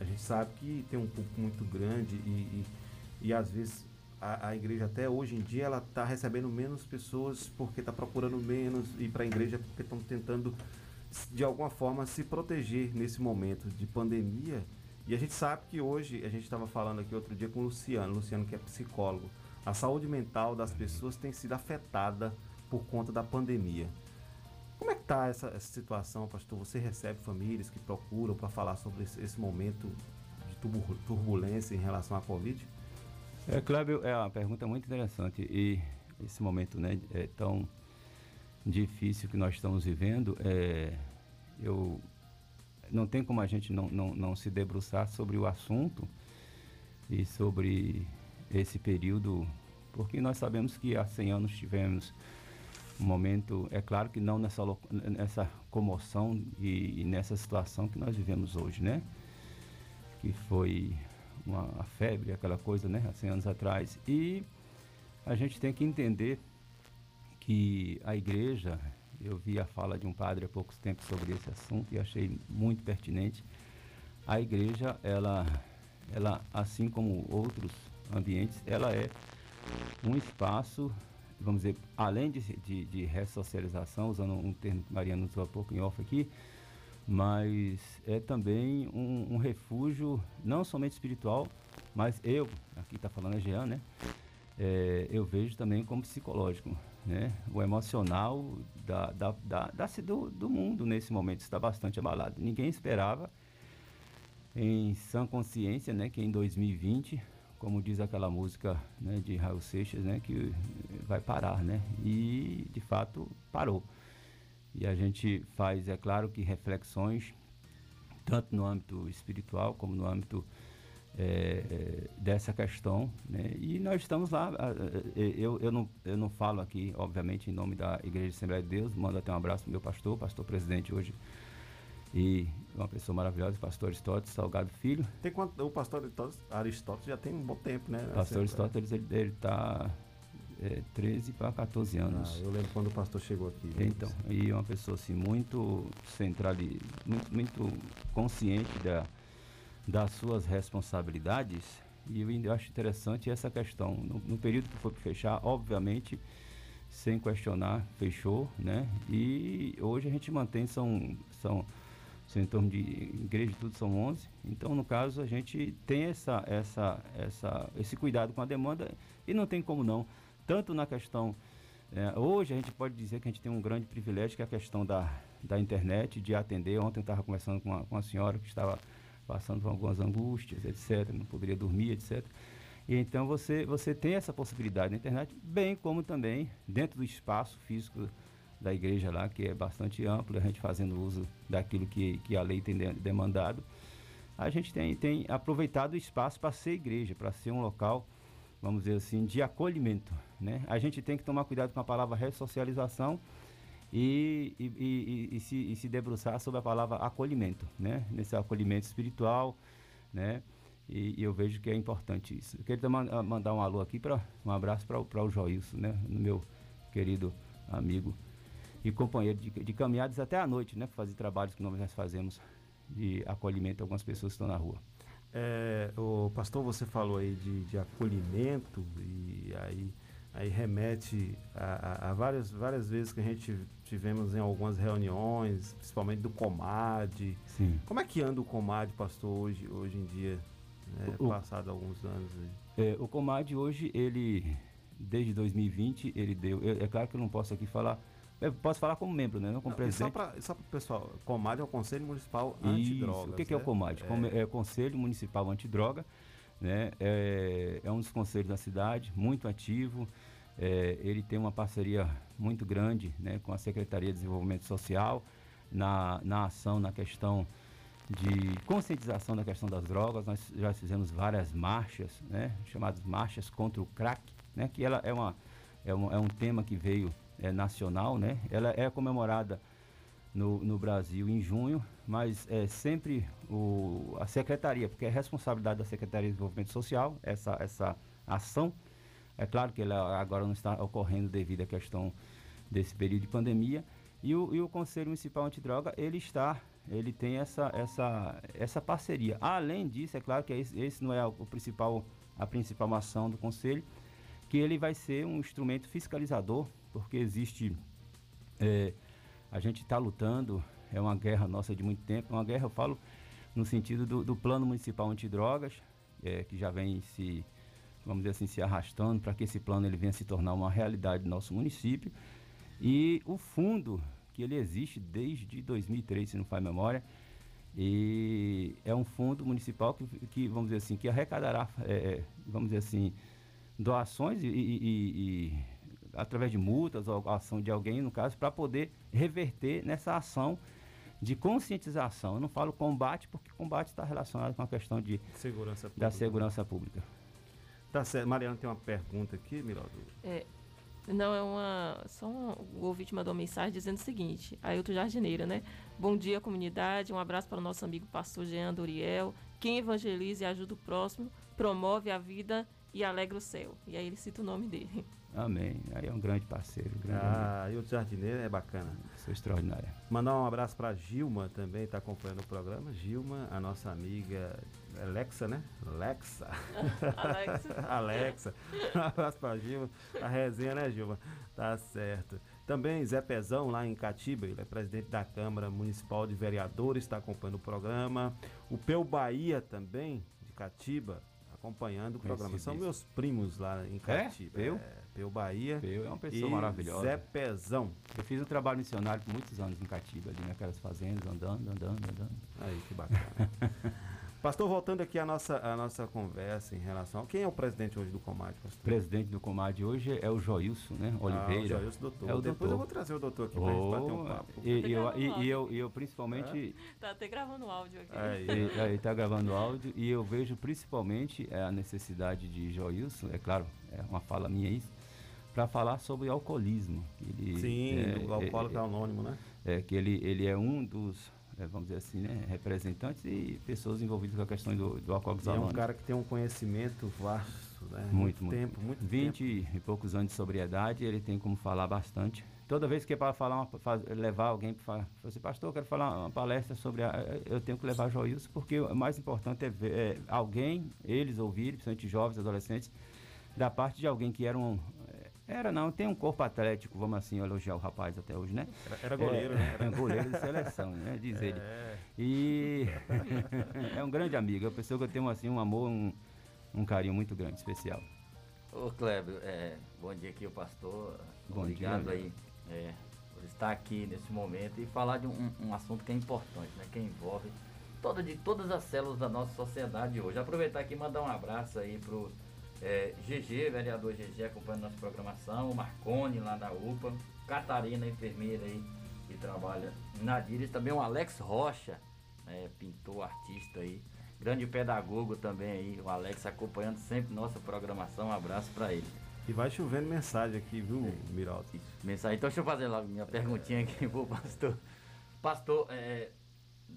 a gente sabe que tem um público muito grande e, e, e às vezes a, a, igreja até hoje em dia ela está recebendo menos pessoas porque está procurando menos ir para a igreja porque estão tentando de alguma forma se proteger nesse momento de pandemia. E a gente sabe que hoje, a gente estava falando aqui outro dia com o Luciano, Luciano que é psicólogo, a saúde mental das pessoas tem sido afetada por conta da pandemia. Como é que está essa, essa, situação, pastor? Você recebe famílias que procuram para falar sobre esse, esse, momento de turbulência em relação à Covid? É, Cláudio, é uma pergunta muito interessante e esse momento né, é tão difícil que nós estamos vivendo, é, eu não tem como a gente não, não, não se debruçar sobre o assunto e sobre esse período, porque nós sabemos que há 100 anos tivemos um momento, é claro que não nessa, nessa comoção e, e nessa situação que nós vivemos hoje, né? Que foi uma febre, aquela coisa, né? Há 100 anos atrás. E a gente tem que entender que a igreja, eu vi a fala de um padre há poucos tempos sobre esse assunto e achei muito pertinente. A igreja, ela, ela assim como outros ambientes, ela é um espaço, vamos dizer, além de, de, de ressocialização, usando um termo que Mariana usou há pouco em off aqui, mas é também um, um refúgio não somente espiritual, mas eu, aqui está falando a Jean, né? É, eu vejo também como psicológico né? O emocional da, da, da, da do, do mundo nesse momento está bastante abalado. Ninguém esperava, em sã consciência, né, que em 2020, como diz aquela música né, de Raul Seixas, né, que vai parar, né? E de fato parou. E a gente faz, é claro, que reflexões tanto no âmbito espiritual como no âmbito é, dessa questão. Né? E nós estamos lá. Eu, eu, não, eu não falo aqui, obviamente, em nome da Igreja de Assembleia de Deus. Mando até um abraço para meu pastor, pastor presidente hoje. E uma pessoa maravilhosa, pastor Aristóteles Salgado Filho. Tem quanto, o pastor Aristóteles já tem um bom tempo, né? O pastor Aristóteles, ele está é, 13 para 14 anos. Ah, eu lembro quando o pastor chegou aqui. Então, e uma pessoa assim, muito central, muito, muito consciente da das suas responsabilidades. E eu acho interessante essa questão. No, no período que foi para fechar, obviamente, sem questionar, fechou, né? E hoje a gente mantém, são, são, são em torno de igreja tudo são 11. Então, no caso, a gente tem essa, essa, essa, esse cuidado com a demanda e não tem como não. Tanto na questão. É, hoje a gente pode dizer que a gente tem um grande privilégio, que é a questão da, da internet, de atender. Ontem eu estava conversando com uma, com uma senhora que estava passando por algumas angústias, etc., não poderia dormir, etc. E então você, você tem essa possibilidade na internet, bem como também dentro do espaço físico da igreja lá, que é bastante amplo, a gente fazendo uso daquilo que, que a lei tem demandado. A gente tem, tem aproveitado o espaço para ser igreja, para ser um local, vamos dizer assim, de acolhimento. Né? A gente tem que tomar cuidado com a palavra ressocialização, e, e, e, e, se, e se debruçar sobre a palavra acolhimento, né? Nesse acolhimento espiritual, né? E, eu vejo que é importante isso. Eu queria mandar um alô aqui, pra, um abraço para o Joilson, né? Meu querido amigo e companheiro de, de caminhadas até a noite, né? Fazer trabalhos que nós fazemos de acolhimento a algumas pessoas que estão na rua. É, o pastor, você falou aí de, de acolhimento e aí aí remete a, a, a, várias, várias vezes que a gente tivemos em algumas reuniões, principalmente do Comad. Sim. Como é que anda o Comad, pastor, hoje, hoje em dia, né, o, passado alguns anos? É, o Comad hoje, ele, desde 2020, ele deu, é, é claro que eu não posso aqui falar, eu posso falar como membro, né? Não como não, presidente. Só para o pessoal, Comad é o Conselho Municipal Antidroga. O que, que é o Comad? É... é o Conselho Municipal Antidroga né? É, é um dos conselhos da cidade, muito ativo. É, ele tem uma parceria muito grande né, com a Secretaria de Desenvolvimento Social na, na ação, na questão de conscientização da questão das drogas. Nós já fizemos várias marchas, né, chamadas marchas contra o crack, né, que ela é, uma, é, é um tema que veio é, nacional. Né, ela é comemorada no, no Brasil em junho, mas é sempre o, a secretaria, porque é responsabilidade da Secretaria de Desenvolvimento Social essa, essa ação. É claro que ela agora não está ocorrendo devido à questão desse período de pandemia. E o, e o Conselho Municipal Antidroga, ele está, ele tem essa, essa, essa parceria. Além disso, é claro que esse, esse não é o principal, a principal ação do Conselho, que ele vai ser um instrumento fiscalizador, porque existe é, a gente está lutando, é uma guerra nossa de muito tempo, é uma guerra, eu falo, no sentido do, do plano municipal antidrogas, é, que já vem se, vamos dizer assim, se arrastando para que esse plano ele venha se tornar uma realidade no nosso município. E o fundo, que ele existe desde 2003, se não faz memória, e é um fundo municipal que, que vamos dizer assim, que arrecadará, é, vamos dizer assim, doações e, e, e através de multas ou ação de alguém, no caso, para poder reverter nessa ação de conscientização. Eu não falo combate, porque combate está relacionado com a questão de segurança da segurança pública. Tá certo. Mariana tem uma pergunta aqui, Miraldo. É, não, é uma. Só um, o ouvinte mandou uma mensagem dizendo o seguinte: Ailton Jardineira, né? Bom dia, comunidade. Um abraço para o nosso amigo pastor Jean Doriel. Quem evangeliza e ajuda o próximo, promove a vida e alegra o céu. E aí ele cita o nome dele. Amém. Aí é um grande parceiro. Um grande ah, e o jardineiro é bacana. Sou extraordinária. Mandar um abraço para Gilma também, está acompanhando o programa. Gilma, a nossa amiga Alexa, né? Alexa. [LAUGHS] Alexa. [LAUGHS] Alexa. Um abraço para Gilma. A resenha, né, Gilma? Tá certo. Também Zé Pezão, lá em Catiba, ele é presidente da Câmara Municipal de Vereadores, está acompanhando o programa. O Peu Bahia também, de Catiba, acompanhando o programa. São meus primos lá em Catiba. É? Eu? É, Peu Bahia. Peu é uma pessoa e maravilhosa. Zé Pezão. Eu fiz um trabalho missionário por muitos anos em Catiba, ali naquelas fazendas, andando, andando, andando. Aí, que bacana. [LAUGHS] Pastor, voltando aqui à nossa, à nossa conversa em relação a quem é o presidente hoje do Comad, pastor? O presidente do Comad hoje é o Joilson, né? Oliveira. Ah, o Joilson, doutor. É o Depois doutor. eu vou trazer o doutor aqui oh, pra gente bater um papo. E, e, eu, e, e eu, e eu principalmente... É? Tá até gravando áudio aqui. Aí. [LAUGHS] Ele está gravando áudio e eu vejo principalmente a necessidade de Joilson, é claro, é uma fala minha isso, para falar sobre alcoolismo. Ele, Sim, é, do alcoólico é, anônimo, né? É, que ele, ele é um dos é, vamos dizer assim, né, representantes e pessoas envolvidas com a questão do, do alcoólicos É um cara que tem um conhecimento vasto, né? Muito, muito. tempo, muito 20 tempo. e poucos anos de sobriedade, ele tem como falar bastante. Toda vez que é para falar, uma, faz, levar alguém para falar, assim, pastor, eu quero falar uma palestra sobre a, eu tenho que levar Joilson, porque o mais importante é, ver, é alguém, eles ouvirem, principalmente jovens, adolescentes, da parte de alguém que era um, era não, tem um corpo atlético, vamos assim elogiar o rapaz até hoje, né? Era, era goleiro, é, né? Era goleiro de seleção, né? Diz é. ele. E [LAUGHS] é um grande amigo, é uma pessoa que eu tenho assim um amor, um, um carinho muito grande, especial. Ô Kleber, é, bom dia aqui o pastor. Bom Obrigado dia, aí é, por estar aqui nesse momento e falar de um, um assunto que é importante, né? Que envolve toda, de todas as células da nossa sociedade hoje. Aproveitar aqui e mandar um abraço aí pro é, GG, vereador GG, acompanhando nossa programação, Marcone lá da UPA, Catarina, enfermeira aí, que trabalha na Dires, também o Alex Rocha, né, pintor, artista aí, grande pedagogo também aí, o Alex acompanhando sempre nossa programação, um abraço para ele. E vai chovendo mensagem aqui, viu, é. Miraldo? Mensagem, então deixa eu fazer logo minha perguntinha aqui pro pastor. Pastor, é,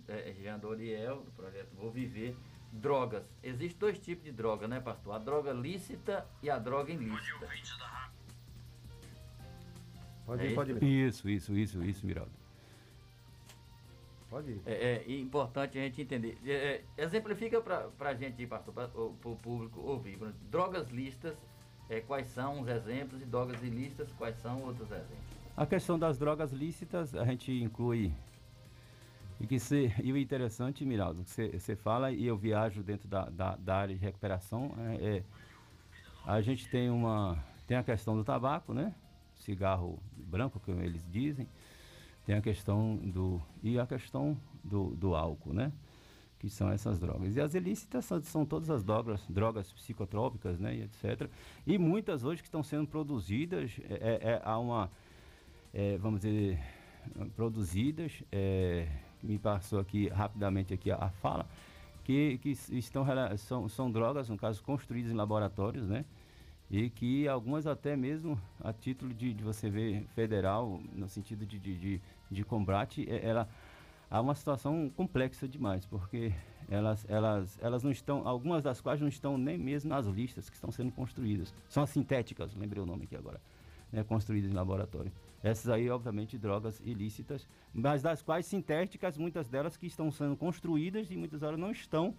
é, Jean Doriel, do projeto Vou Viver, drogas. Existem dois tipos de droga, né, pastor? A droga lícita e a droga ilícita. Pode ir, é pode ir. Isso, isso, isso, isso, Miraldo. Pode ir. É, é importante a gente entender. É, é exemplifica para a gente, pastor, para o público ouvir. Drogas lícitas, é, quais são os exemplos? E drogas ilícitas, quais são outros exemplos? A questão das drogas lícitas, a gente inclui e, que se, e o interessante, Miraldo, que você fala, e eu viajo dentro da, da, da área de recuperação, é, é, a gente tem uma. Tem a questão do tabaco, né? Cigarro branco, como eles dizem. Tem a questão do. E a questão do, do álcool, né? Que são essas drogas. E as ilícitas são, são todas as drogas, drogas psicotrópicas, né? E etc. E muitas hoje que estão sendo produzidas, é, é, há uma. É, vamos dizer, produzidas. É, me passou aqui rapidamente aqui a, a fala, que, que estão, são, são drogas, no caso, construídas em laboratórios, né? e que algumas até mesmo a título de, de você ver federal, no sentido de, de, de, de combate, é, ela há uma situação complexa demais, porque elas, elas, elas não estão, algumas das quais não estão nem mesmo nas listas que estão sendo construídas. São as sintéticas, lembrei o nome aqui agora, né, construídas em laboratório. Essas aí, obviamente, drogas ilícitas, mas das quais sintéticas, muitas delas que estão sendo construídas e muitas horas não estão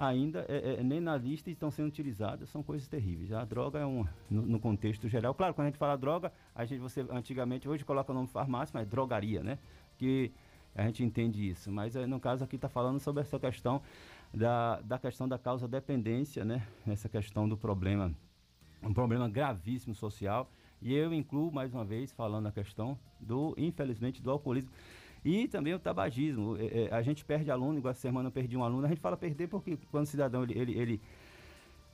ainda é, é, nem na lista estão sendo utilizadas, são coisas terríveis. A droga é um, no, no, contexto geral. Claro, quando a gente fala droga, a gente, você antigamente, hoje coloca o nome farmácia, mas drogaria, né? Que a gente entende isso. Mas no caso aqui está falando sobre essa questão da, da questão da causa dependência, né? Essa questão do problema, um problema gravíssimo social. E eu incluo, mais uma vez, falando a questão do, infelizmente, do alcoolismo. E também o tabagismo. É, é, a gente perde aluno, igual essa semana eu perdi um aluno. A gente fala perder porque quando o cidadão ele, ele, ele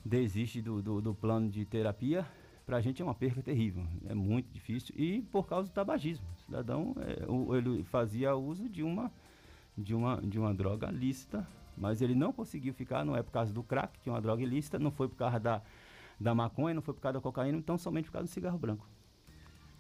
desiste do, do, do, plano de terapia, para a gente é uma perca terrível. É muito difícil. E por causa do tabagismo. O cidadão é, ele fazia uso de uma, de, uma, de uma droga lícita, mas ele não conseguiu ficar, não é por causa do crack, que é uma droga ilícita, não foi por causa da, da maconha, não foi por causa da cocaína, então somente por causa do cigarro branco.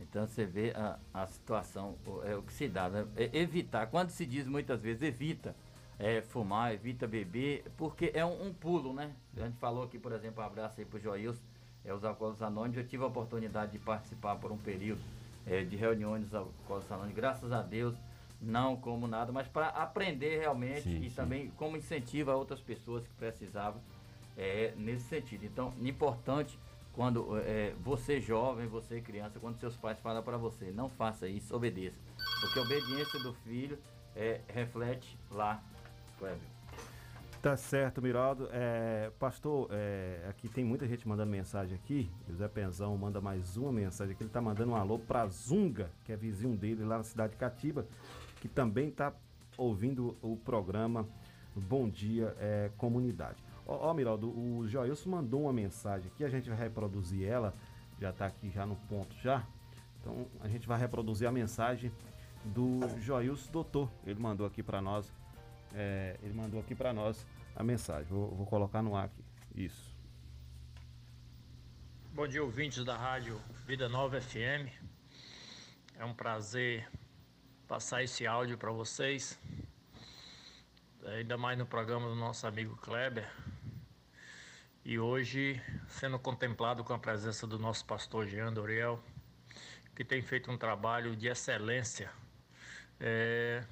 Então você vê a, a situação, é o que se dá, né? É evitar, quando se diz muitas vezes evita é, fumar, evita beber, porque é um, um, pulo, né? A gente falou aqui, por exemplo, um abraço aí pro Joilson, é, os Alcoólicos Anônimos, eu tive a oportunidade de participar por um período é, de reuniões dos Alcoólicos Anônimos, graças a Deus, não como nada, mas para aprender realmente sim, e sim. também como incentiva outras pessoas que precisavam é, nesse sentido. Então, importante quando é, você jovem, você criança, quando seus pais falam para você, não faça isso, obedeça. Porque a obediência do filho é, reflete lá, Cleber. Tá certo, Miraldo. É, pastor, é, aqui tem muita gente mandando mensagem aqui. José Penzão manda mais uma mensagem aqui. Ele tá mandando um alô pra Zunga, que é vizinho dele lá na cidade de Catiba, que também tá ouvindo o programa Bom Dia é, Comunidade. Ó, ó Miraldo, o Joilson mandou uma mensagem aqui, a gente vai reproduzir ela, já está aqui já no ponto já. Então a gente vai reproduzir a mensagem do Joilson Doutor. Ele mandou aqui para nós, é, ele mandou aqui para nós a mensagem. Vou, vou colocar no ar aqui. Isso. Bom dia, ouvintes da rádio Vida Nova FM. É um prazer passar esse áudio para vocês. Ainda mais no programa do nosso amigo Kleber, e hoje sendo contemplado com a presença do nosso pastor Jean Doriel, que tem feito um trabalho de excelência é,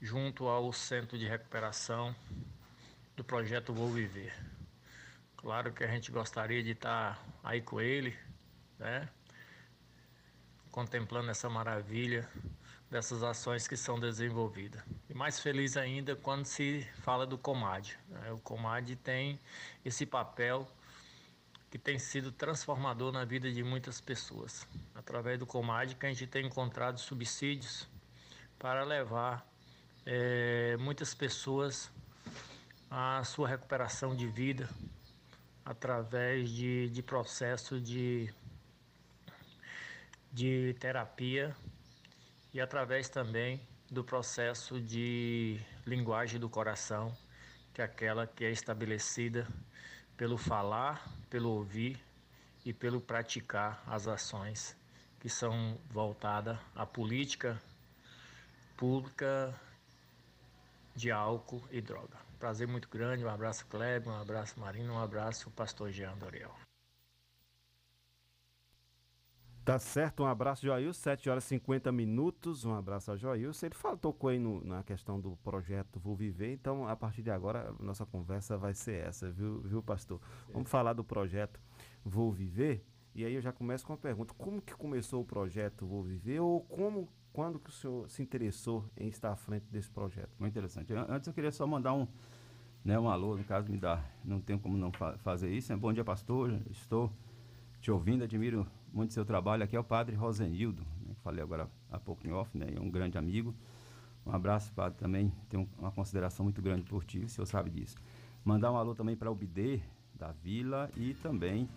junto ao Centro de Recuperação do projeto Vou Viver. Claro que a gente gostaria de estar aí com ele, né? Contemplando essa maravilha dessas ações que são desenvolvidas. E mais feliz ainda quando se fala do Comad. Né? O Comad tem esse papel que tem sido transformador na vida de muitas pessoas. Através do Comad que a gente tem encontrado subsídios para levar é, muitas pessoas à sua recuperação de vida através de, de processo de, de terapia e através também do processo de linguagem do coração, que é aquela que é estabelecida pelo falar, pelo ouvir e pelo praticar as ações que são voltadas à política pública de álcool e droga. Prazer muito grande, um abraço Kleber, um abraço Marina, um abraço pastor Jean Doriel. Tá certo, um abraço, Joilson, 7 horas e 50 minutos, um abraço ao Joilson. Ele falou, tocou aí no, na questão do projeto Vou Viver, então a partir de agora nossa conversa vai ser essa, viu, viu pastor? Sim. Vamos falar do projeto Vou Viver, e aí eu já começo com uma pergunta, como que começou o projeto Vou Viver, ou como, quando que o senhor se interessou em estar à frente desse projeto? Muito interessante. Antes eu queria só mandar um, né, um alô, no caso me dá, não tem como não fa fazer isso, né? Bom dia pastor, estou te ouvindo, admiro muito seu trabalho. Aqui é o padre Rosenildo, né, que falei agora há pouco em off, né, é um grande amigo. Um abraço, padre, também tenho uma consideração muito grande por ti, o senhor sabe disso. Mandar um alô também para o Bidê, da Vila, e também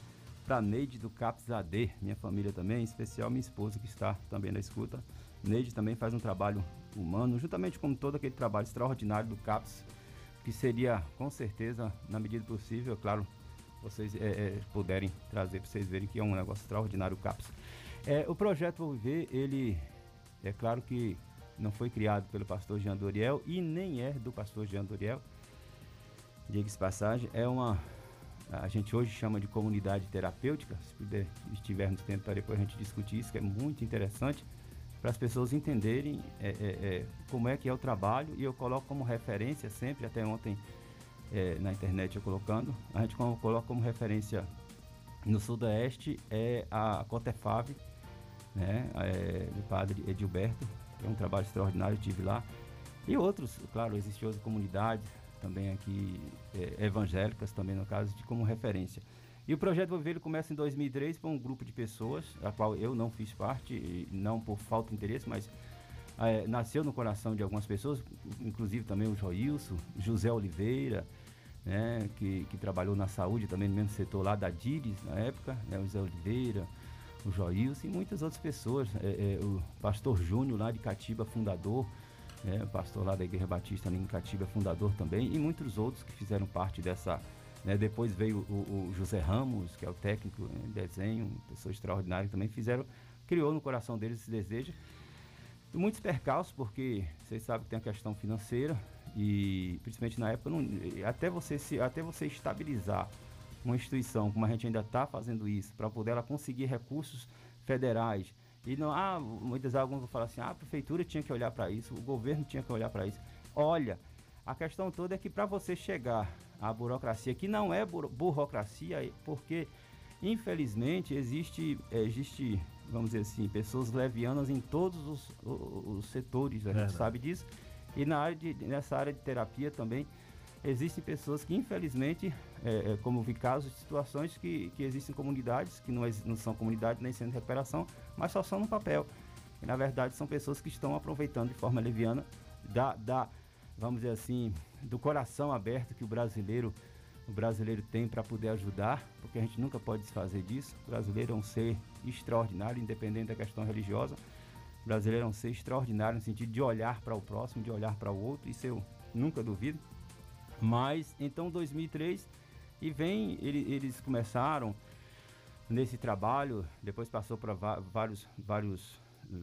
para Neide do CAPS AD, minha família também, em especial minha esposa que está também na escuta. Neide também faz um trabalho humano, juntamente com todo aquele trabalho extraordinário do CAPS, que seria, com certeza, na medida possível, claro, vocês é, é, puderem trazer para vocês verem que é um negócio extraordinário o CAPS. É, o projeto Vou Viver, ele é claro que não foi criado pelo pastor Jean Doriel e nem é do pastor Jean Doriel. Diga-se passagem, é uma. A gente hoje chama de comunidade terapêutica. Se puder, estivermos tempo para depois a gente discutir isso, que é muito interessante para as pessoas entenderem é, é, é, como é que é o trabalho e eu coloco como referência sempre, até ontem é, na internet colocando, a gente coloca como referência no Sudoeste é a Cotefave, né, é, do padre Edilberto, que é um trabalho extraordinário, estive lá, e outros, claro, existem outras comunidades também aqui, é, evangélicas também no caso, de como referência. E o projeto Viver começa em 2003 com um grupo de pessoas, a qual eu não fiz parte, não por falta de interesse, mas é, nasceu no coração de algumas pessoas, inclusive também o Joilson, José Oliveira, né, que, que trabalhou na saúde também no mesmo setor lá da Dires na época, né, o José Oliveira, o Joilson e muitas outras pessoas, é, é, o pastor Júnior lá de Catiba, fundador, né, pastor lá da Igreja Batista em Catiba, fundador também, e muitos outros que fizeram parte dessa né? Depois veio o, o, José Ramos, que é o técnico em desenho, pessoa extraordinária também, fizeram, criou no coração deles esse desejo. Muitos percalços, porque vocês sabem que tem a questão financeira e principalmente na época, não, até, você se, até você estabilizar uma instituição, como a gente ainda está fazendo isso, para poder ela conseguir recursos federais. E não, ah, muitas alguns vão falar assim, ah, a prefeitura tinha que olhar para isso, o governo tinha que olhar para isso. Olha, a questão toda é que para você chegar à burocracia, que não é burocracia, porque infelizmente existe, existe, vamos dizer assim, pessoas levianas em todos os, os, os setores, a gente sabe disso. E na área de, nessa área de terapia também existem pessoas que infelizmente, é, é, como vi casos situações que, que existem comunidades, que não, não são comunidades nem sendo recuperação, mas só são no papel. E na verdade são pessoas que estão aproveitando de forma leviana da, da vamos dizer assim, do coração aberto que o brasileiro o brasileiro tem para poder ajudar, porque a gente nunca pode desfazer disso. O brasileiro é um ser extraordinário, independente da questão religiosa. O brasileiro é ser extraordinário no sentido de olhar para o próximo, de olhar para o outro, isso eu nunca duvido. Mas então 2003 e vem ele, eles começaram nesse trabalho, depois passou para vários vários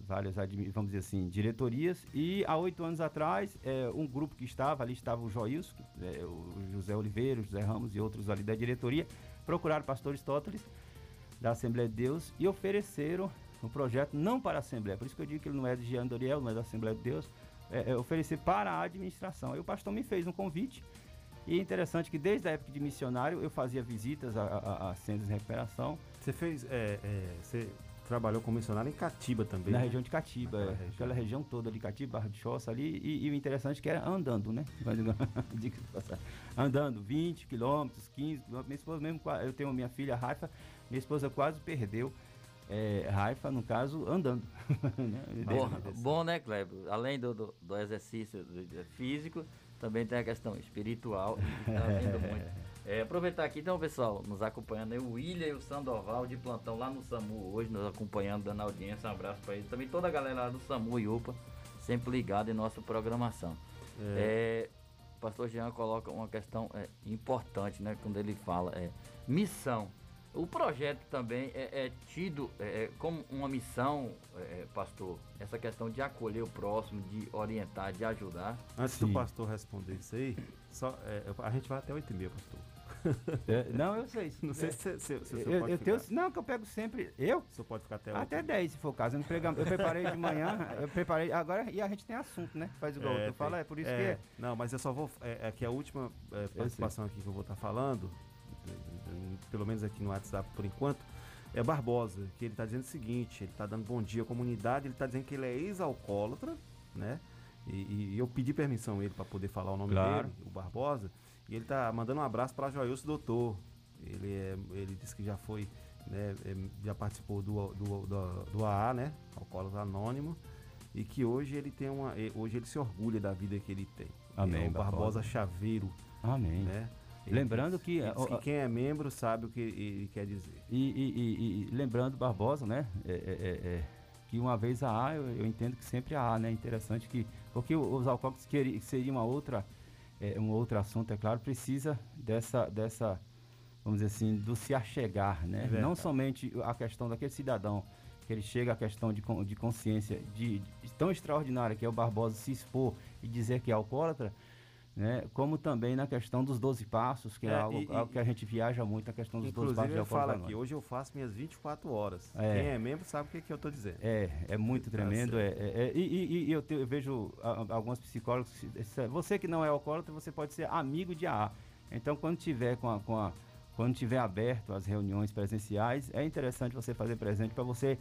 várias, vamos dizer assim, diretorias. E há oito anos atrás, é, um grupo que estava, ali estava o Joilson, é, o José Oliveira, o José Ramos e outros ali da diretoria, procuraram o pastor Aristóteles da Assembleia de Deus e ofereceram um projeto não para a Assembleia, por isso que eu digo que ele não é de Jean Doriel, não é da Assembleia de Deus, é, é oferecer para a administração. Aí o pastor me fez um convite e é interessante que desde a época de missionário eu fazia visitas a, a, a centros de recuperação. Você fez, é, é, você trabalhou como missionário em Catiba também. Na né? região de Catiba, é, região. aquela região toda ali, Catiba, Barra de Choça ali, e, e, o interessante é que era andando, né? [LAUGHS] [LAUGHS] andando 20 quilômetros, 15 quilômetros. Minha esposa mesmo, eu tenho minha filha Raifa, minha esposa quase perdeu é, Raifa, no caso, andando. [LAUGHS] Né? bom, bom, né, Kleber? Além do, do, do exercício físico, também tem a questão espiritual. Tá [LAUGHS] muito. É, aproveitar aqui, então, pessoal, nos acompanhando aí, o William e o Sandoval de plantão lá no SAMU hoje, nos acompanhando, dando audiência. Um abraço para eles. Também toda a galera lá do SAMU e UPA, sempre ligada em nossa programação. É. É, o pastor Jean coloca uma questão é, importante, né? Quando ele fala é, missão. O projeto também é, é tido é, é como uma missão, é, pastor, essa questão de acolher o próximo, de orientar, de ajudar. Antes Sim. do pastor responder isso aí, só, a gente vai até 8 e meia, pastor. É, não, eu sei. [LAUGHS] Não sei se, se, se, eu, eu tenho, Não, que eu pego sempre. Eu? Você pode ficar até Até 10, se for o caso. Eu, prega, eu preparei de manhã, eu preparei. Agora, e a gente tem assunto, né? Faz igual é, eu falo, é por isso é, que. Não, mas eu só vou. É, é que a última é, participação aqui que eu vou estar tá falando, pelo menos aqui no WhatsApp por enquanto, é Barbosa, que ele está dizendo o seguinte: ele está dando bom dia à comunidade, ele está dizendo que ele é ex-alcoólatra, né? E, e, eu pedi permissão a ele para poder falar o nome claro. dele, o Barbosa. E ele tá mandando um abraço para Joilson Doutor. Ele, é, ele disse que já foi, né, é, já participou do, do, do, do AA, né? Alcoólatras Anônimo. E que hoje ele tem uma. Hoje ele se orgulha da vida que ele tem. Amém. É o Barbosa Chaveiro. Amém. Né? Lembrando que, que quem é membro sabe o que ele quer dizer. E, e, e, e lembrando, Barbosa, né? É, é, é, é que uma vez a A, eu, eu, entendo que sempre a A, né? Interessante que. Porque os alcoólicos que seria uma outra é, um outro assunto, é claro, precisa dessa, dessa vamos dizer assim, do se achegar, né? Não somente a questão daquele cidadão, que ele chega à questão de, de consciência de, de tão extraordinária que é o Barbosa se expor e dizer que é alcoólatra, né? Como também na questão dos 12 passos, que é, É, algo, e- algo que a gente viaja muito, na questão dos 12 Inclusive, passos de eu falo aqui, hoje eu faço minhas 24 horas. É. Quem é membro sabe o que, que eu tô dizendo. É, é muito Tá tremendo. É, é- é- e, e- e eu, te- eu vejo a- a- alguns psicólogos. que- se- Você que não é alcoólatra, você pode ser amigo de AA. Então, quando tiver com a, com a- quando tiver aberto as reuniões presenciais, é interessante você fazer presente para você,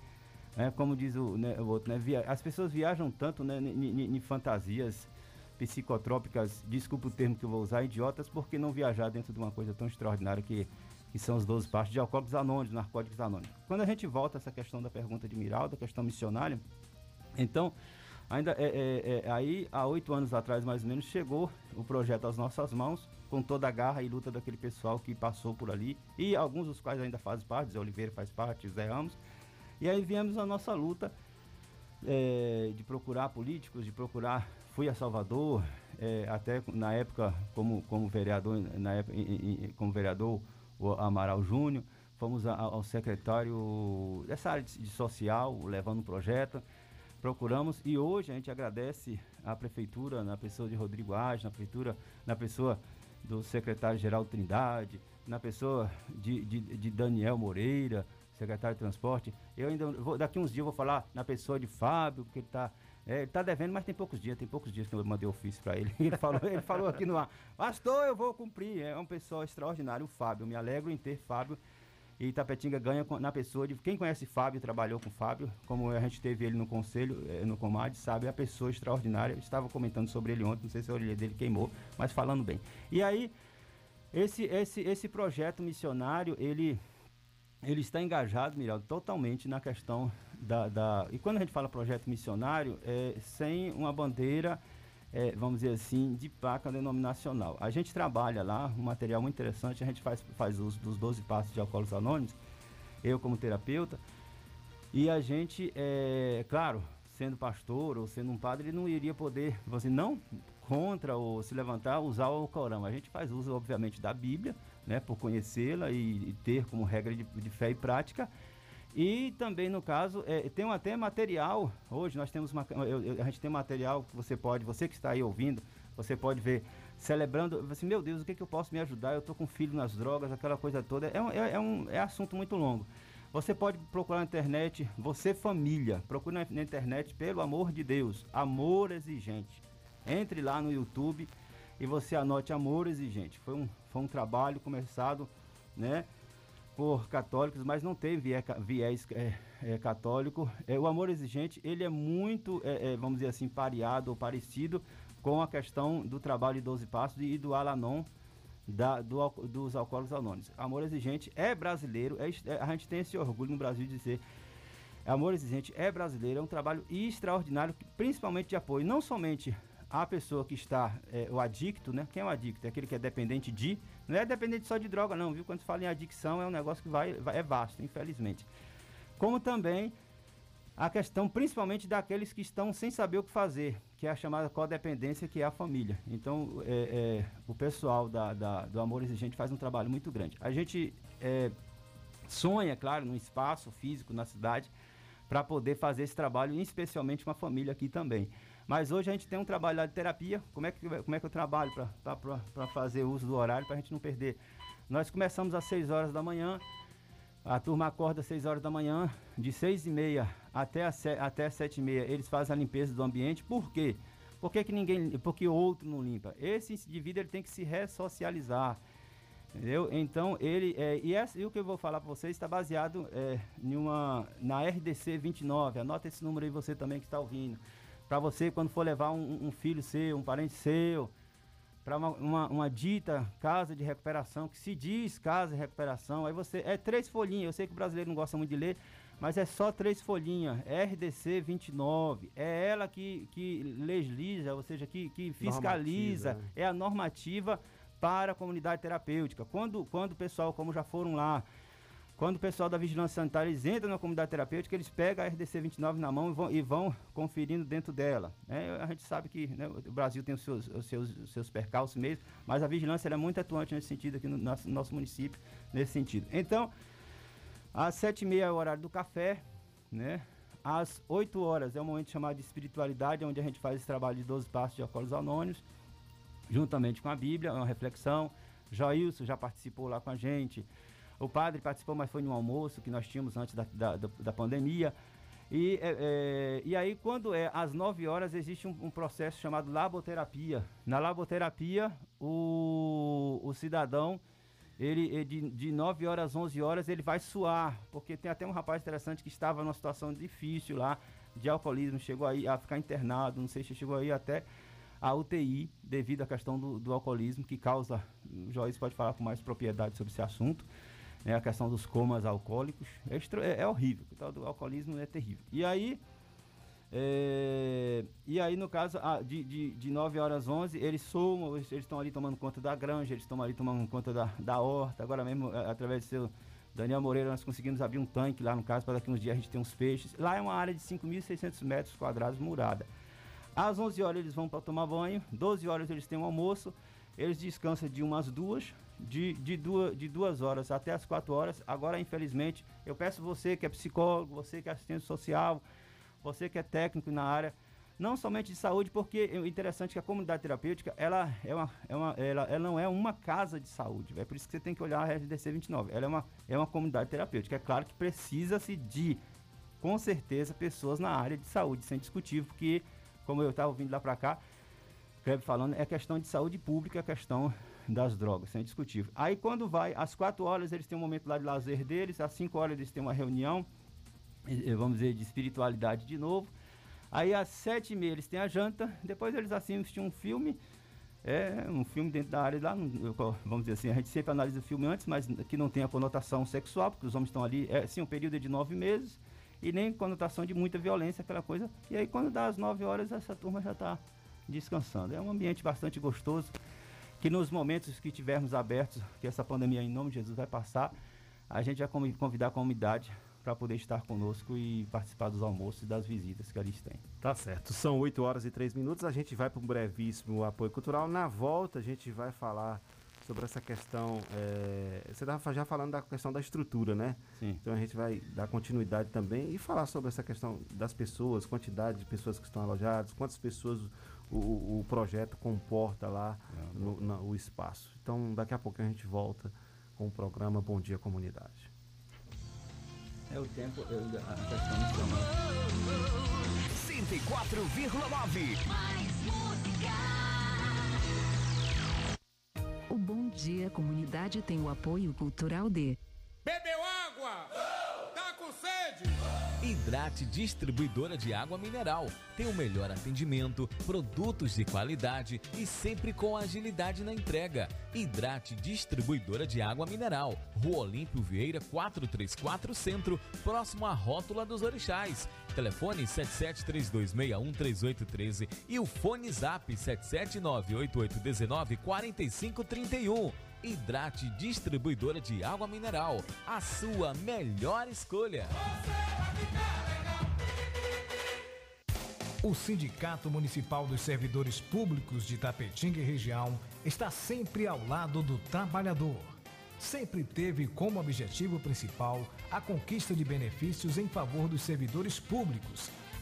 né, como diz o, né, o outro, né, via- as pessoas viajam tanto né, em fantasias psicotrópicas, desculpa o termo que eu vou usar, idiotas, porque não viajar dentro de uma coisa tão extraordinária que, que são os 12 passos de alcoólicos anônimos, narcóticos anônimos. Quando a gente volta a essa questão da pergunta de Miralda, a questão missionária, então, ainda é, é- é- aí, há oito anos atrás, mais ou menos, chegou o projeto às nossas mãos, com toda a garra e luta daquele pessoal que passou por ali, e alguns dos quais ainda fazem parte, Zé Oliveira faz parte, Zé Ramos, e aí viemos a nossa luta é, de procurar políticos, de procurar. Fui a Salvador, é, até na época como, como vereador, na época, como vereador o Amaral Júnior, fomos a- ao secretário dessa área de, de social, levando um projeto, procuramos e hoje a gente agradece à prefeitura, na pessoa de Rodrigo Age, na prefeitura, na pessoa do secretário-geral Trindade, na pessoa de, de, de Daniel Moreira, secretário de transporte. Eu ainda vou, daqui uns dias eu vou falar na pessoa de Fábio, porque ele está ele tá devendo, mas tem poucos dias, tem poucos dias que eu mandei ofício para ele. [LAUGHS] Ele falou, ele falou aqui no ar, pastor, eu vou cumprir. É um pessoal extraordinário, o Fábio. Me alegro em ter Fábio. E Itapetinga ganha na pessoa de. Quem conhece Fábio, trabalhou com Fábio, como a gente teve ele no conselho, eh, no Comad, sabe, é a pessoa extraordinária. Eu estava comentando sobre ele ontem, não sei se a orelha dele queimou, mas falando bem. E aí, esse, esse, esse projeto missionário, ele, ele está engajado, Miraldo, totalmente na questão da, da- E quando a gente fala projeto missionário, é sem uma bandeira, é, vamos dizer assim, de placa denominacional. A gente trabalha lá, um material muito interessante, a gente faz, faz uso dos 12 passos de alcoólicos anônimos, eu como terapeuta, e a gente, é claro, sendo pastor ou sendo um padre, ele não iria poder, você não contra ou se levantar, usar o Corão. A gente faz uso, obviamente, da Bíblia, né, por conhecê-la e, e ter como regra de, de fé e prática. E também, no caso, é, tem um até material, hoje nós temos uma, eu- eu- a gente tem material que você pode, você que está aí ouvindo, você pode ver, celebrando, assim, meu Deus, o que, que eu posso me ajudar? Eu estou com filho nas drogas, aquela coisa toda. É um, é, é um é assunto muito longo. Você pode procurar na internet, você família, procure na, na internet, pelo amor de Deus, amor exigente. Entre lá no YouTube e você anote amor exigente. Foi um, foi um trabalho começado, né? por católicos, mas não tem viés, é, é, católico. É, o amor exigente, ele é muito, é, é, vamos dizer assim, pareado ou parecido com a questão do trabalho de 12 passos e do Alanon, da, do, dos alcoólicos anônimos. Amor exigente é brasileiro, é- a gente tem esse orgulho no Brasil de dizer Amor Exigente é brasileiro, é um trabalho extraordinário, principalmente de apoio, não somente à pessoa que está, é, o adicto, né? Quem é o adicto? É aquele que é dependente de, não é dependente só de droga não, viu? Quando se fala em adicção é um negócio que vai, vai- é vasto, infelizmente. Como também a questão principalmente daqueles que estão sem saber o que fazer, que é a chamada codependência, que é a família. Então, é, é, o pessoal da, da- do Amor Exigente faz um trabalho muito grande. A gente é, sonha, claro, num espaço físico na cidade para poder fazer esse trabalho, especialmente com a família aqui também. Mas hoje a gente tem um trabalho lá de terapia. Como é que, como é que eu trabalho para fazer uso do horário para a gente não perder? Nós começamos às 6 horas da manhã. A turma acorda às 6 horas da manhã, de 6 e meia até, as se- até as 7 e meia, eles fazem a limpeza do ambiente. Por quê? Por que, que ninguém. Porque outro não limpa? Esse indivíduo ele tem que se ressocializar. Entendeu? Então, ele. É, e, essa, e o que eu vou falar para vocês está baseado é, em uma, na RDC 29. Anota esse número aí, você também que está ouvindo. Para você, quando for levar um, um filho seu, um parente seu, para uma, uma, uma dita casa de recuperação, que se diz casa de recuperação, aí você. É três folhinhas. Eu sei que o brasileiro não gosta muito de ler, mas é só três folhinhas. RDC 29. É ela que, que legisla, ou seja, que, que fiscaliza, Normatiza, né? é a normativa para a comunidade terapêutica. Quando, quando o pessoal, como já foram lá, quando o pessoal da vigilância sanitária eles entram na comunidade terapêutica, eles pegam a RDC 29 na mão e vão, e vão conferindo dentro dela. né? a gente sabe que né, o Brasil tem os seus, os seus, os seus percalços mesmo, mas a vigilância é muito atuante nesse sentido aqui no nosso, nosso município, nesse sentido. Então, às sete e meia é o horário do café, né? Às 8 horas é o momento chamado de espiritualidade, onde a gente faz esse trabalho de 12 passos de alcoólicos anônimos, juntamente com a Bíblia, é uma reflexão. Joilson já participou lá com a gente. O padre participou, mas foi no almoço que nós tínhamos antes da, da, da, pandemia. E, é, é, e aí, quando é às 9 horas, existe um, um, processo chamado laboterapia. Na laboterapia, o, o cidadão, ele de, de 9 horas às 11 horas, ele vai suar. Porque tem até um rapaz interessante que estava numa situação difícil lá, de alcoolismo, chegou aí a ficar internado, não sei se chegou aí até a UTI, devido à questão do, do alcoolismo, que causa. O Joyce pode falar com mais propriedade sobre esse assunto né, a questão dos comas alcoólicos, é, é, é horrível, o tal do alcoolismo é terrível. E aí, é, e aí no caso, de, de, de 9 horas 11, eles somam, eles estão ali tomando conta da granja, eles estão ali tomando conta da, da horta, agora mesmo, através do seu Daniel Moreira, nós conseguimos abrir um tanque lá no caso, para daqui uns dias a gente ter uns peixes. Lá é uma área de 5.600 metros quadrados murada. Às 11 horas eles vão para tomar banho, 12 horas eles têm um almoço, eles descansam de umas duas, de, de, duas, de duas horas até as quatro horas. Agora, infelizmente, eu peço você que é psicólogo, você que é assistente social, você que é técnico na área, não somente de saúde, porque é interessante que a comunidade terapêutica, ela, é uma, é uma, ela, ela não é uma casa de saúde, é por isso que você tem que olhar a RDC 29. Ela é uma, é uma comunidade terapêutica. É claro que precisa-se de, com certeza, pessoas na área de saúde, sem discutir, porque, como eu estava ouvindo lá para cá, Kleber falando, é questão de saúde pública, é questão das drogas, sem discutível. Aí quando vai, às 4 horas eles têm um momento lá de lazer deles, às 5 horas eles têm uma reunião, vamos dizer, de espiritualidade de novo. Aí às 7 e meia eles têm a janta, depois eles assistem um filme, é um filme dentro da área lá, vamos dizer assim, a gente sempre analisa o filme antes, mas que não tem a conotação sexual, porque os homens estão ali, é sim, um período de nove meses, e nem conotação de muita violência, aquela coisa. E aí quando dá as 9 horas, essa turma já está descansando. É um ambiente bastante gostoso, que nos momentos que tivermos abertos, que essa pandemia em nome de Jesus vai passar, a gente vai convidar a comunidade para poder estar conosco e participar dos almoços e das visitas que eles têm. Tá certo. São 8 horas e 3 minutos. A gente vai para um brevíssimo apoio cultural. Na volta, a gente vai falar sobre essa questão. É, você estava já falando da questão da estrutura, né? Sim. Então a gente vai dar continuidade também e falar sobre essa questão das pessoas, quantidade de pessoas que estão alojadas, quantas pessoas o, o projeto comporta lá é, no, na, o espaço. Então, daqui a pouco a gente volta com o programa Bom Dia Comunidade. É o tempo, eu, a questão nacional. 104,9 Mais música. O Bom Dia Comunidade tem o apoio cultural de Bebeu água? Hidrate Distribuidora de Água Mineral. Tem o melhor atendimento, produtos de qualidade e sempre com agilidade na entrega. Hidrate Distribuidora de Água Mineral. Rua Olímpio Vieira 434 Centro, próximo à Rótula dos Orixás. Telefone 7732613813 e o fone Zap 77988194531. Hidrate Distribuidora de Água Mineral. A sua melhor escolha. O Sindicato Municipal dos Servidores Públicos de Tapetinga e região está sempre ao lado do trabalhador. Sempre teve como objetivo principal a conquista de benefícios em favor dos servidores públicos.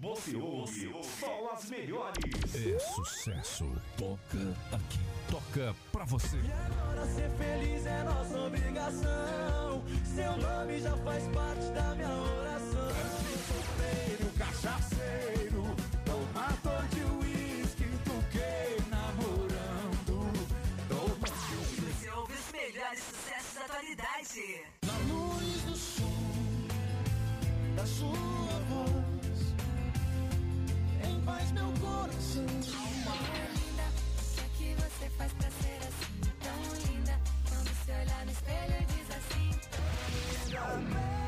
Você ouve, só as melhores. É sucesso. Toca aqui. Toca pra você. E agora ser feliz é nossa obrigação. Seu nome já faz parte da minha oração. Solteiro, cachaceiro, tomador de uísque, toquei namorando. Toma... Você ouve os melhores sucessos da atualidade. Na luz do som, da sua voz faz meu coração palpitar. linda, o que é que você faz pra ser assim? Tão linda, quando se olhar no espelho e diz assim: Tão linda.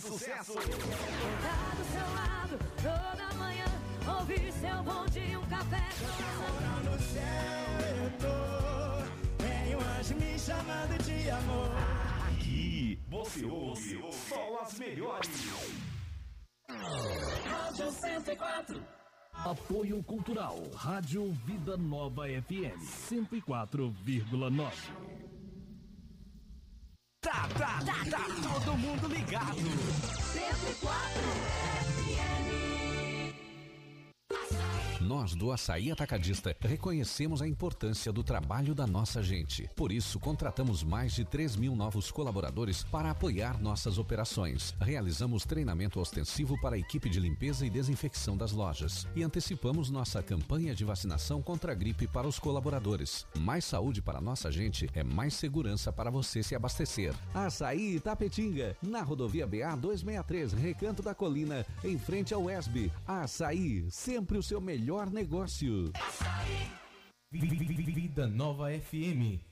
sucesso. Sentar do seu lado toda manhã, ouvir seu bom dia, um café. agora no céu, eu tô tem um anjo me chamando de amor. Aqui você ouve só as melhores. Rádio 104. Apoio Cultural, Rádio Vida Nova FM 104,9. Tá, tá, tá, tá todo mundo ligado. 104 Nós do Açaí Atacadista reconhecemos a importância do trabalho da nossa gente. Por isso, contratamos mais de 3 mil novos colaboradores para apoiar nossas operações. Realizamos treinamento ostensivo para a equipe de limpeza e desinfecção das lojas. E antecipamos nossa campanha de vacinação contra a gripe para os colaboradores. Mais saúde para nossa gente é mais segurança para você se abastecer. Açaí Itapetinga, na rodovia BA 263, Recanto da Colina, em frente ao ESB. Açaí, sempre o seu melhor negócio. Vida Nova FM.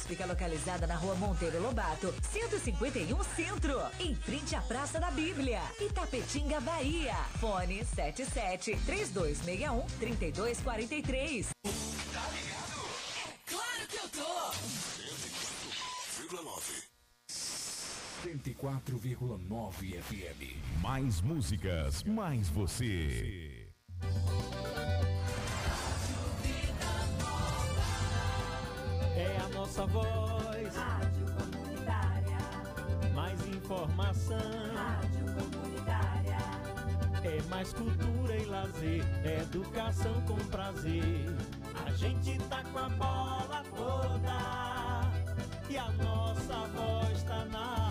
fica localizada na rua Monteiro Lobato, 151 Centro, em frente à Praça da Bíblia, Itapetinga, Bahia. Fone 77 3261 3243. Claro que eu tô! 104,9 FM. Mais músicas, mais você. É a nossa voz. Rádio Comunitária. Mais informação. Rádio Comunitária. É mais cultura e lazer. Educação com prazer. A gente tá com a bola toda. E a nossa voz tá na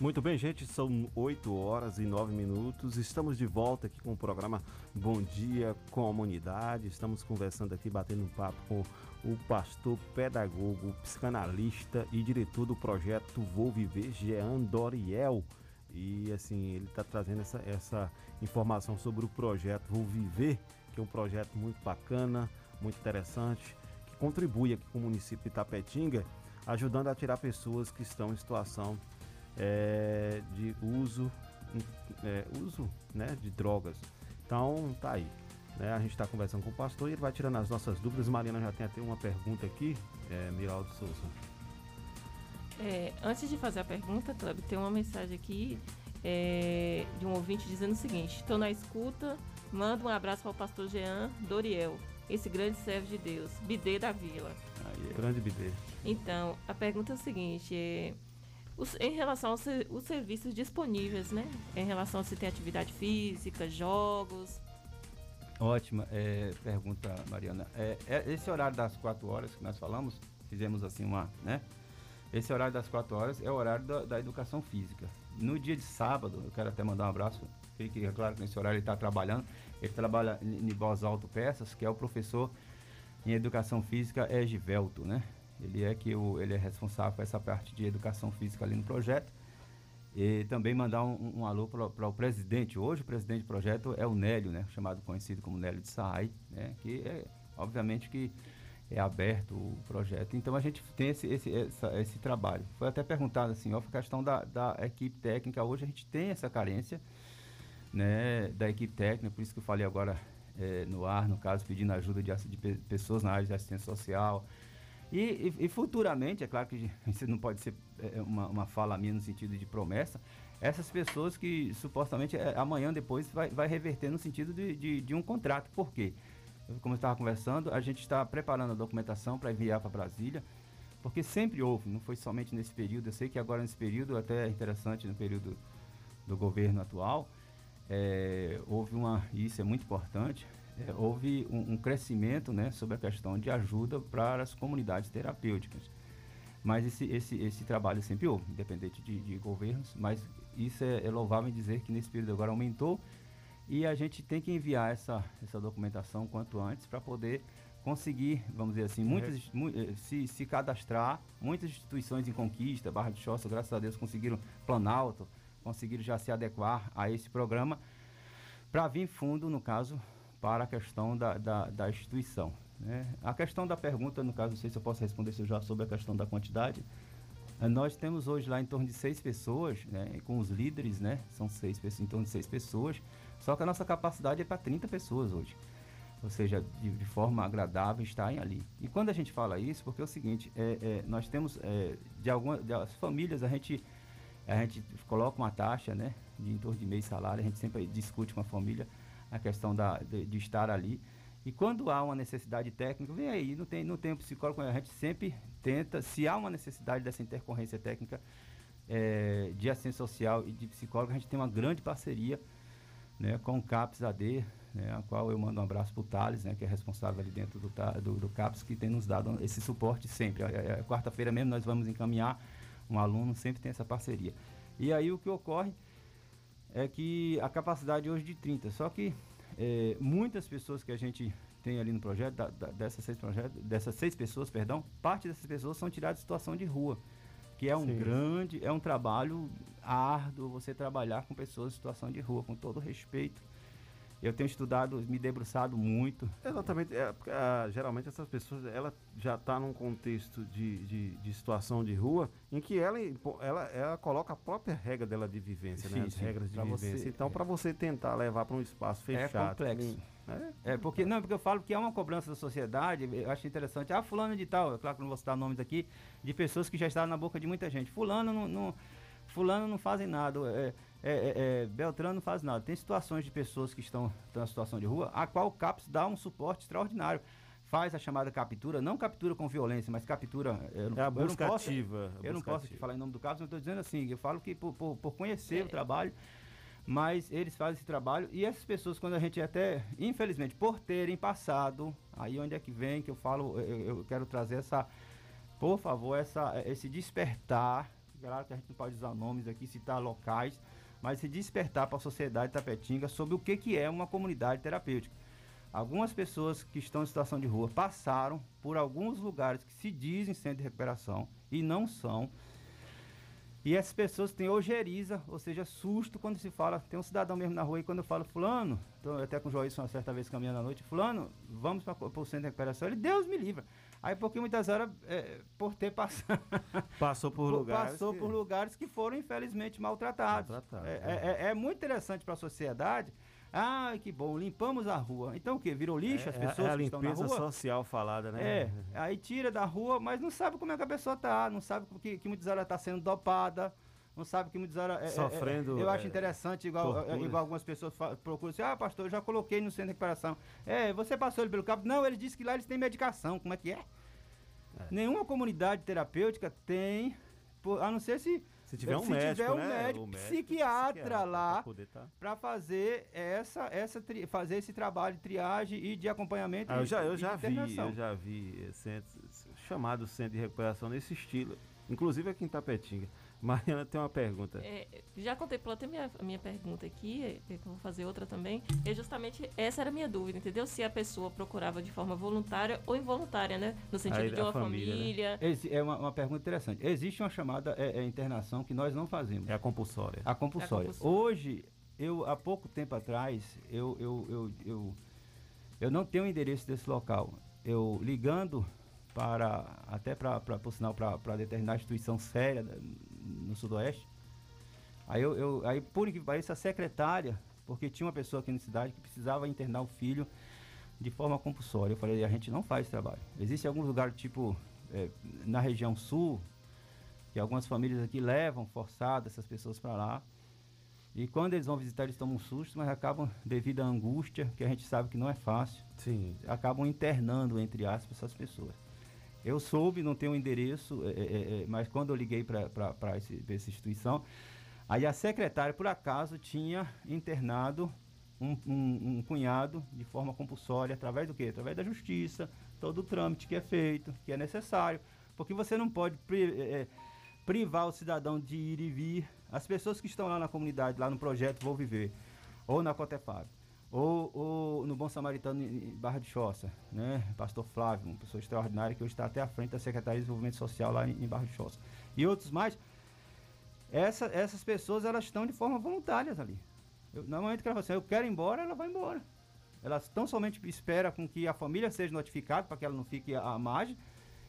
Muito bem, gente, são 8 horas e 9 minutos. Estamos de volta aqui com o programa Bom Dia Comunidade. Estamos conversando aqui, batendo um papo com o pastor, pedagogo, psicanalista e diretor do projeto Vou Viver, Jean Doriel. E assim, ele está trazendo essa, essa informação sobre o projeto Vou Viver, que é um projeto muito bacana, muito interessante, que contribui aqui com o município de Itapetinga, ajudando a tirar pessoas que estão em situação é, de uso, é, uso né, de drogas. Então, tá aí. Né? A gente está conversando com o pastor e ele vai tirando as nossas dúvidas. Mariana já tem até uma pergunta aqui, é, Miraldo Souza. É, antes de fazer a pergunta, Cleber, tem uma mensagem aqui é, de um ouvinte dizendo o seguinte: estou na escuta, manda um abraço para o pastor Jean Doriel, esse grande servo de Deus, bidê da vila. Grande bidê. Então, a pergunta é o seguinte: é, os- em relação aos os serviços disponíveis, né? Em relação a se tem atividade física, jogos. Ótima é, pergunta, Mariana. É, é esse horário das quatro horas que nós falamos, fizemos assim uma, né? Esse horário das quatro horas é o horário da, da educação física. No dia de sábado, eu quero até mandar um abraço. Fique claro que nesse horário ele está trabalhando. Ele trabalha em em Voz Alto Peças, que é o professor em educação física é Givelto, né? Ele é que o, ele é responsável por essa parte de educação física ali no projeto. E também mandar um, um alô para o presidente. Hoje o presidente do projeto é o Nélio, né? Chamado conhecido como Nélio de Saai, né? Que é, obviamente que é aberto o projeto. Então a gente tem esse, esse, essa, esse trabalho. Foi até perguntado assim, ó, a questão da, da equipe técnica. Hoje a gente tem essa carência né, da equipe técnica, por isso que eu falei agora é, no ar, no caso, pedindo ajuda de, de pe- pessoas na área de assistência social. E, e- e futuramente, é claro que [LAUGHS] isso não pode ser é, uma, uma fala minha no sentido de promessa, essas pessoas que supostamente é, amanhã depois vai, vai reverter no sentido de, de, de um contrato. Por quê? Como eu estava conversando, a gente está preparando a documentação para enviar para Brasília, porque sempre houve, não foi somente nesse período, eu sei que agora nesse período, até é interessante no período do governo atual, é, houve uma, e isso é muito importante, é, houve um, um crescimento né, sobre a questão de ajuda para as comunidades terapêuticas. Mas esse, esse, esse trabalho sempre houve, independente de, de governos, mas isso é, é louvável dizer que nesse período agora aumentou e a gente tem que enviar essa, essa documentação quanto antes para poder conseguir, vamos dizer assim, muitas, mu- eh, se, se cadastrar, muitas instituições em conquista, Barra de Choça, graças a Deus, conseguiram Planalto, conseguiram já se adequar a esse programa para vir fundo, no caso, para a questão da, da, da instituição. né? A questão da pergunta, no caso, não sei se eu posso responder se eu já sobre a questão da quantidade. Eh, Nós temos hoje lá em torno de seis pessoas, né, com os líderes, né, são seis pessoas, em torno de seis pessoas, só que a nossa capacidade é para 30 pessoas hoje. Ou seja, de, de forma agradável estarem ali. E quando a gente fala isso, porque é o seguinte, é, é, nós temos, é, de algumas famílias, a gente, a gente coloca uma taxa, né, de em torno de meio salário, a gente sempre discute com a família a questão da, de, de estar ali. E quando há uma necessidade técnica, vem aí, não tem, não tem um psicólogo, a gente sempre tenta, se há uma necessidade dessa intercorrência técnica eh, de assistência social e de psicólogo, a gente tem uma grande parceria né, com o CAPS AD, né, a qual eu mando um abraço para o Thales, né, que é responsável ali dentro do, do, do CAPS, que tem nos dado esse suporte sempre. A- a Quarta-feira mesmo nós vamos encaminhar um aluno, sempre tem essa parceria. E aí o que ocorre é que a capacidade hoje de 30, só que eh, muitas pessoas que a gente tem ali no projeto, da- da- dessas, seis projetos, dessas seis pessoas, perdão, parte dessas pessoas são tiradas de situação de rua, que é um Sim. grande, é um trabalho árduo você trabalhar com pessoas em situação de rua, com todo respeito. Eu tenho estudado, me debruçado muito. Exatamente. é, ah, geralmente essas pessoas ela já está num contexto de, de, de situação de rua em que ela, ela, ela coloca a própria regra dela de vivência, né? Sim, As sim. regras de Pra você- vivência. então, para você tentar levar para um espaço É fechado. complexo. É, porque, não, porque eu falo que é uma cobrança da sociedade, eu acho interessante. Ah, fulano de tal, é claro que não vou citar nomes aqui, de pessoas que já estavam na boca de muita gente. Fulano não, não- fulano não fazem nada, é, é, é, é, Beltrano não faz nada. Tem situações de pessoas que estão, estão na situação de rua, a qual o CAPS dá um suporte extraordinário. Faz a chamada captura, não captura com violência, mas captura. Eu, É a eu não busca posso- ativa, Eu não busca posso falar em nome do CAPS, mas estou dizendo assim, eu falo que por, por, por conhecer o trabalho, mas eles fazem esse trabalho e essas pessoas, quando a gente até, infelizmente, por terem passado, aí onde é que vem que eu falo, eu, eu quero trazer essa, por favor, essa, esse despertar, claro que a gente não pode usar nomes aqui, citar locais, mas esse despertar para a sociedade tapetinga sobre o que, que é uma comunidade terapêutica. Algumas pessoas que estão em situação de rua passaram por alguns lugares que se dizem centro de recuperação e não são. E essas pessoas têm ojeriza, ou seja, susto quando se fala. Tem um cidadão mesmo na rua e quando eu falo, Fulano, tô até com o Joilson uma certa vez caminhando à noite, Fulano, vamos para o centro de recuperação. Ele, Deus me livra. Aí, porque muitas horas, é, por ter passado. [LAUGHS] Passou por lugares. Passou que- por lugares que foram, infelizmente, maltratados. Maltratados, É, é- é- é muito interessante para a sociedade. Ah, que bom, limpamos a rua. Então o quê? Virou lixo as É- pessoas é a que estão na limpeza rua? social falada, né? É, aí tira da rua, mas não sabe como é que a pessoa tá, não sabe que, que muitas horas tá sendo dopada, não sabe que muitas horas... é- é- Sofrendo, eu acho é, interessante, igual, igual algumas pessoas procuram assim, ah, pastor, eu já coloquei no centro de recuperação. É, você passou ele pelo cabo? Não, ele disse que lá eles têm medicação, como é que é? Nenhuma comunidade terapêutica tem, a não ser se... Se tiver um se médico, tiver um né? médico, médico, psiquiatra, psiquiatra, lá poder tá- para fazer essa essa tri- fazer esse trabalho de triagem e de acompanhamento Ah, eu já, eu já vi, eu já vi eh, centro, chamado centro de recuperação nesse estilo, inclusive aqui em Tapetinga. Mariana tem uma pergunta. É, já contemplou até minha, a minha pergunta aqui, é, que eu vou fazer outra também. É justamente essa era a minha dúvida, entendeu? Se a pessoa procurava de forma voluntária ou involuntária, né? No sentido Aí de uma família, família. né? É uma, uma pergunta interessante. Existe uma chamada é, é, internação que nós não fazemos. É a compulsória. A compulsória. É a compulsória. Hoje, eu há pouco tempo atrás, eu, eu, eu, eu, eu não tenho o endereço desse local. Eu ligando para até para por sinal para determinar instituição séria da- no sudoeste. Aí eu, eu aí por que pareça a secretária, porque tinha uma pessoa aqui na cidade que precisava internar o filho de forma compulsória. Eu falei, a gente não faz trabalho. Existe alguns lugares tipo eh, na região sul que algumas famílias aqui levam forçadas essas pessoas para lá. E quando eles vão visitar, eles tomam um susto, mas acabam, devido à angústia, que a gente sabe que não é fácil, acabam internando, entre aspas, essas pessoas. Eu soube, não tenho o endereço, é, é, é, mas quando eu liguei para essa instituição, aí a secretária, por acaso, tinha internado um, um- um cunhado de forma compulsória, através do quê? Através da justiça, todo o trâmite que é feito, que é necessário. Porque você não pode é, é, privar o cidadão de ir e vir. As pessoas que estão lá na comunidade, lá no projeto Vou Viver, ou na Cotefab, ou, ou no Bom Samaritano em Barra de Choça, né? Pastor Flávio, uma pessoa extraordinária que hoje está até à frente da Secretaria de Desenvolvimento Social lá em, em Barra de Choça. E outros mais. Essa- essas pessoas, elas estão de forma voluntárias ali. Eu, no momento que ela fala assim, eu quero ir embora, ela vai embora. Elas tão somente espera com que a família seja notificada para que ela não fique à margem.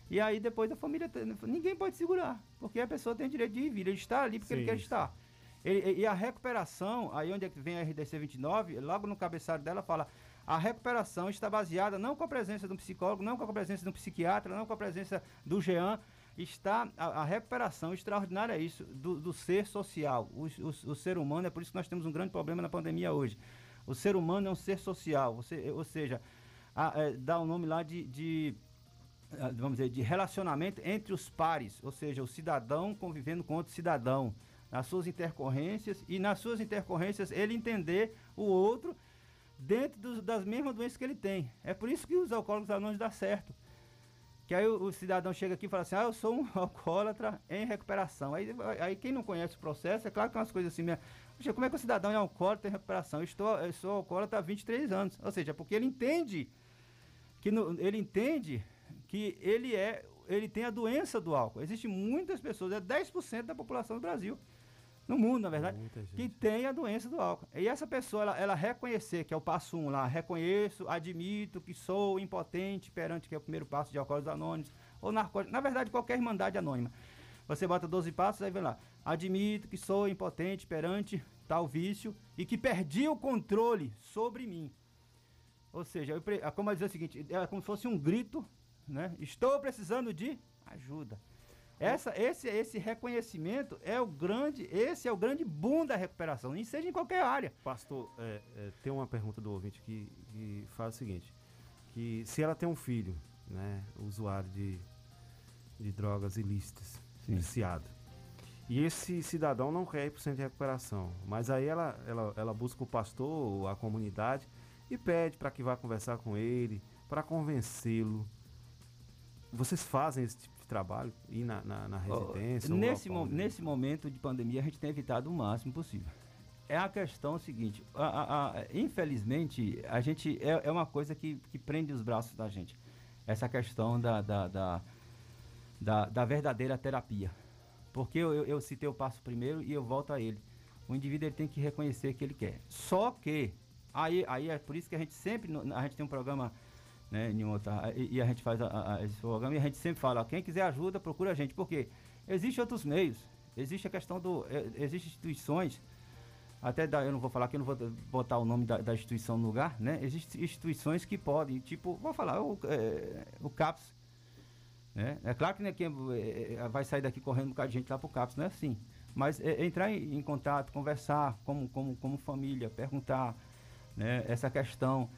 E aí depois a família. Ninguém pode segurar. Porque a pessoa tem o direito de ir e vir. Ele está ali porque ele Sim, quer sim. estar. Ele- e a recuperação, aí onde é vem a RDC 29, logo no cabeçalho dela fala. A recuperação está baseada não com a presença de um psicólogo, não com a presença de um psiquiatra, não com a presença do GEAN. Está a, a recuperação extraordinária é isso, do, do ser social. O, o- o ser humano, é por isso que nós temos um grande problema na pandemia hoje. O ser humano é um ser social, você, ou seja, a- é, dá o nome lá de, de ah, vamos dizer, de relacionamento entre os pares, ou seja, o cidadão convivendo com outro cidadão, nas suas intercorrências e nas suas intercorrências ele entender o outro dentro dos- das mesmas doenças que ele tem. É por isso que os alcoólicos anônimos dá certo. Que aí o, o cidadão chega aqui e fala assim, ah, eu sou um [LAUGHS] alcoólatra em recuperação. Aí, aí quem não conhece o processo, é claro que é umas coisas assim mesmo. Como é que o cidadão é alcoólatra em recuperação? Eu, estou, eu sou alcoólatra há 23 anos. Ou seja, porque ele entende que no- ele entende que ele é ele tem a doença do álcool. Existem muitas pessoas, é 10% da população do Brasil, no mundo, na verdade, que tem a doença do álcool. E essa pessoa, ela, ela reconhecer, que é o passo 1 um lá, reconheço, admito que sou impotente perante, que é o primeiro passo de alcoólicos anônimos, ou narcóticos, na verdade, qualquer irmandade anônima. Você bota 12 passos, aí vem lá, admito que sou impotente perante tal vício e que perdi o controle sobre mim. Ou seja, eu, é como dizer o seguinte, é como se fosse um grito, né? Estou precisando de ajuda. Essa, esse, esse reconhecimento é o grande, esse é o grande boom da recuperação, e seja em qualquer área. Pastor, é, é, tem uma pergunta do ouvinte que, que faz o seguinte: que se ela tem um filho, né, usuário de, de drogas ilícitas, viciado, e esse cidadão não quer ir para o centro de recuperação, mas aí ela, ela, ela busca o pastor, a comunidade, e pede para que vá conversar com ele, para convencê-lo. Vocês fazem esse tipo de trabalho? Ir na, na, na residência? ou nesse, mo- nesse momento de pandemia, a gente tem evitado o máximo possível. É a questão seguinte, a- a- a- infelizmente, a gente é, é uma coisa que, que prende os braços da gente. Essa questão da, da, da, da- da verdadeira terapia. Porque eu, eu, eu citei o passo primeiro e eu volto a ele. O indivíduo ele tem que reconhecer que ele quer. Só que, aí, aí é por isso que a gente sempre, a gente tem um programa né, em outra, e, e a gente faz a- a- esse programa e a gente sempre fala, quem quiser ajuda, procura a gente. Porque existem outros meios. Existe a questão do. é, Existem instituições, até da, eu não vou falar que eu não vou botar o nome da, da instituição no lugar, né? Existem instituições que podem, tipo, vou falar, o, é, o CAPS. Né? É claro que né, quem é, é, vai sair daqui correndo um bocado de gente lá pro CAPS, não é assim. Mas é, entrar em, em contato, conversar como, como, como família, perguntar né, essa questão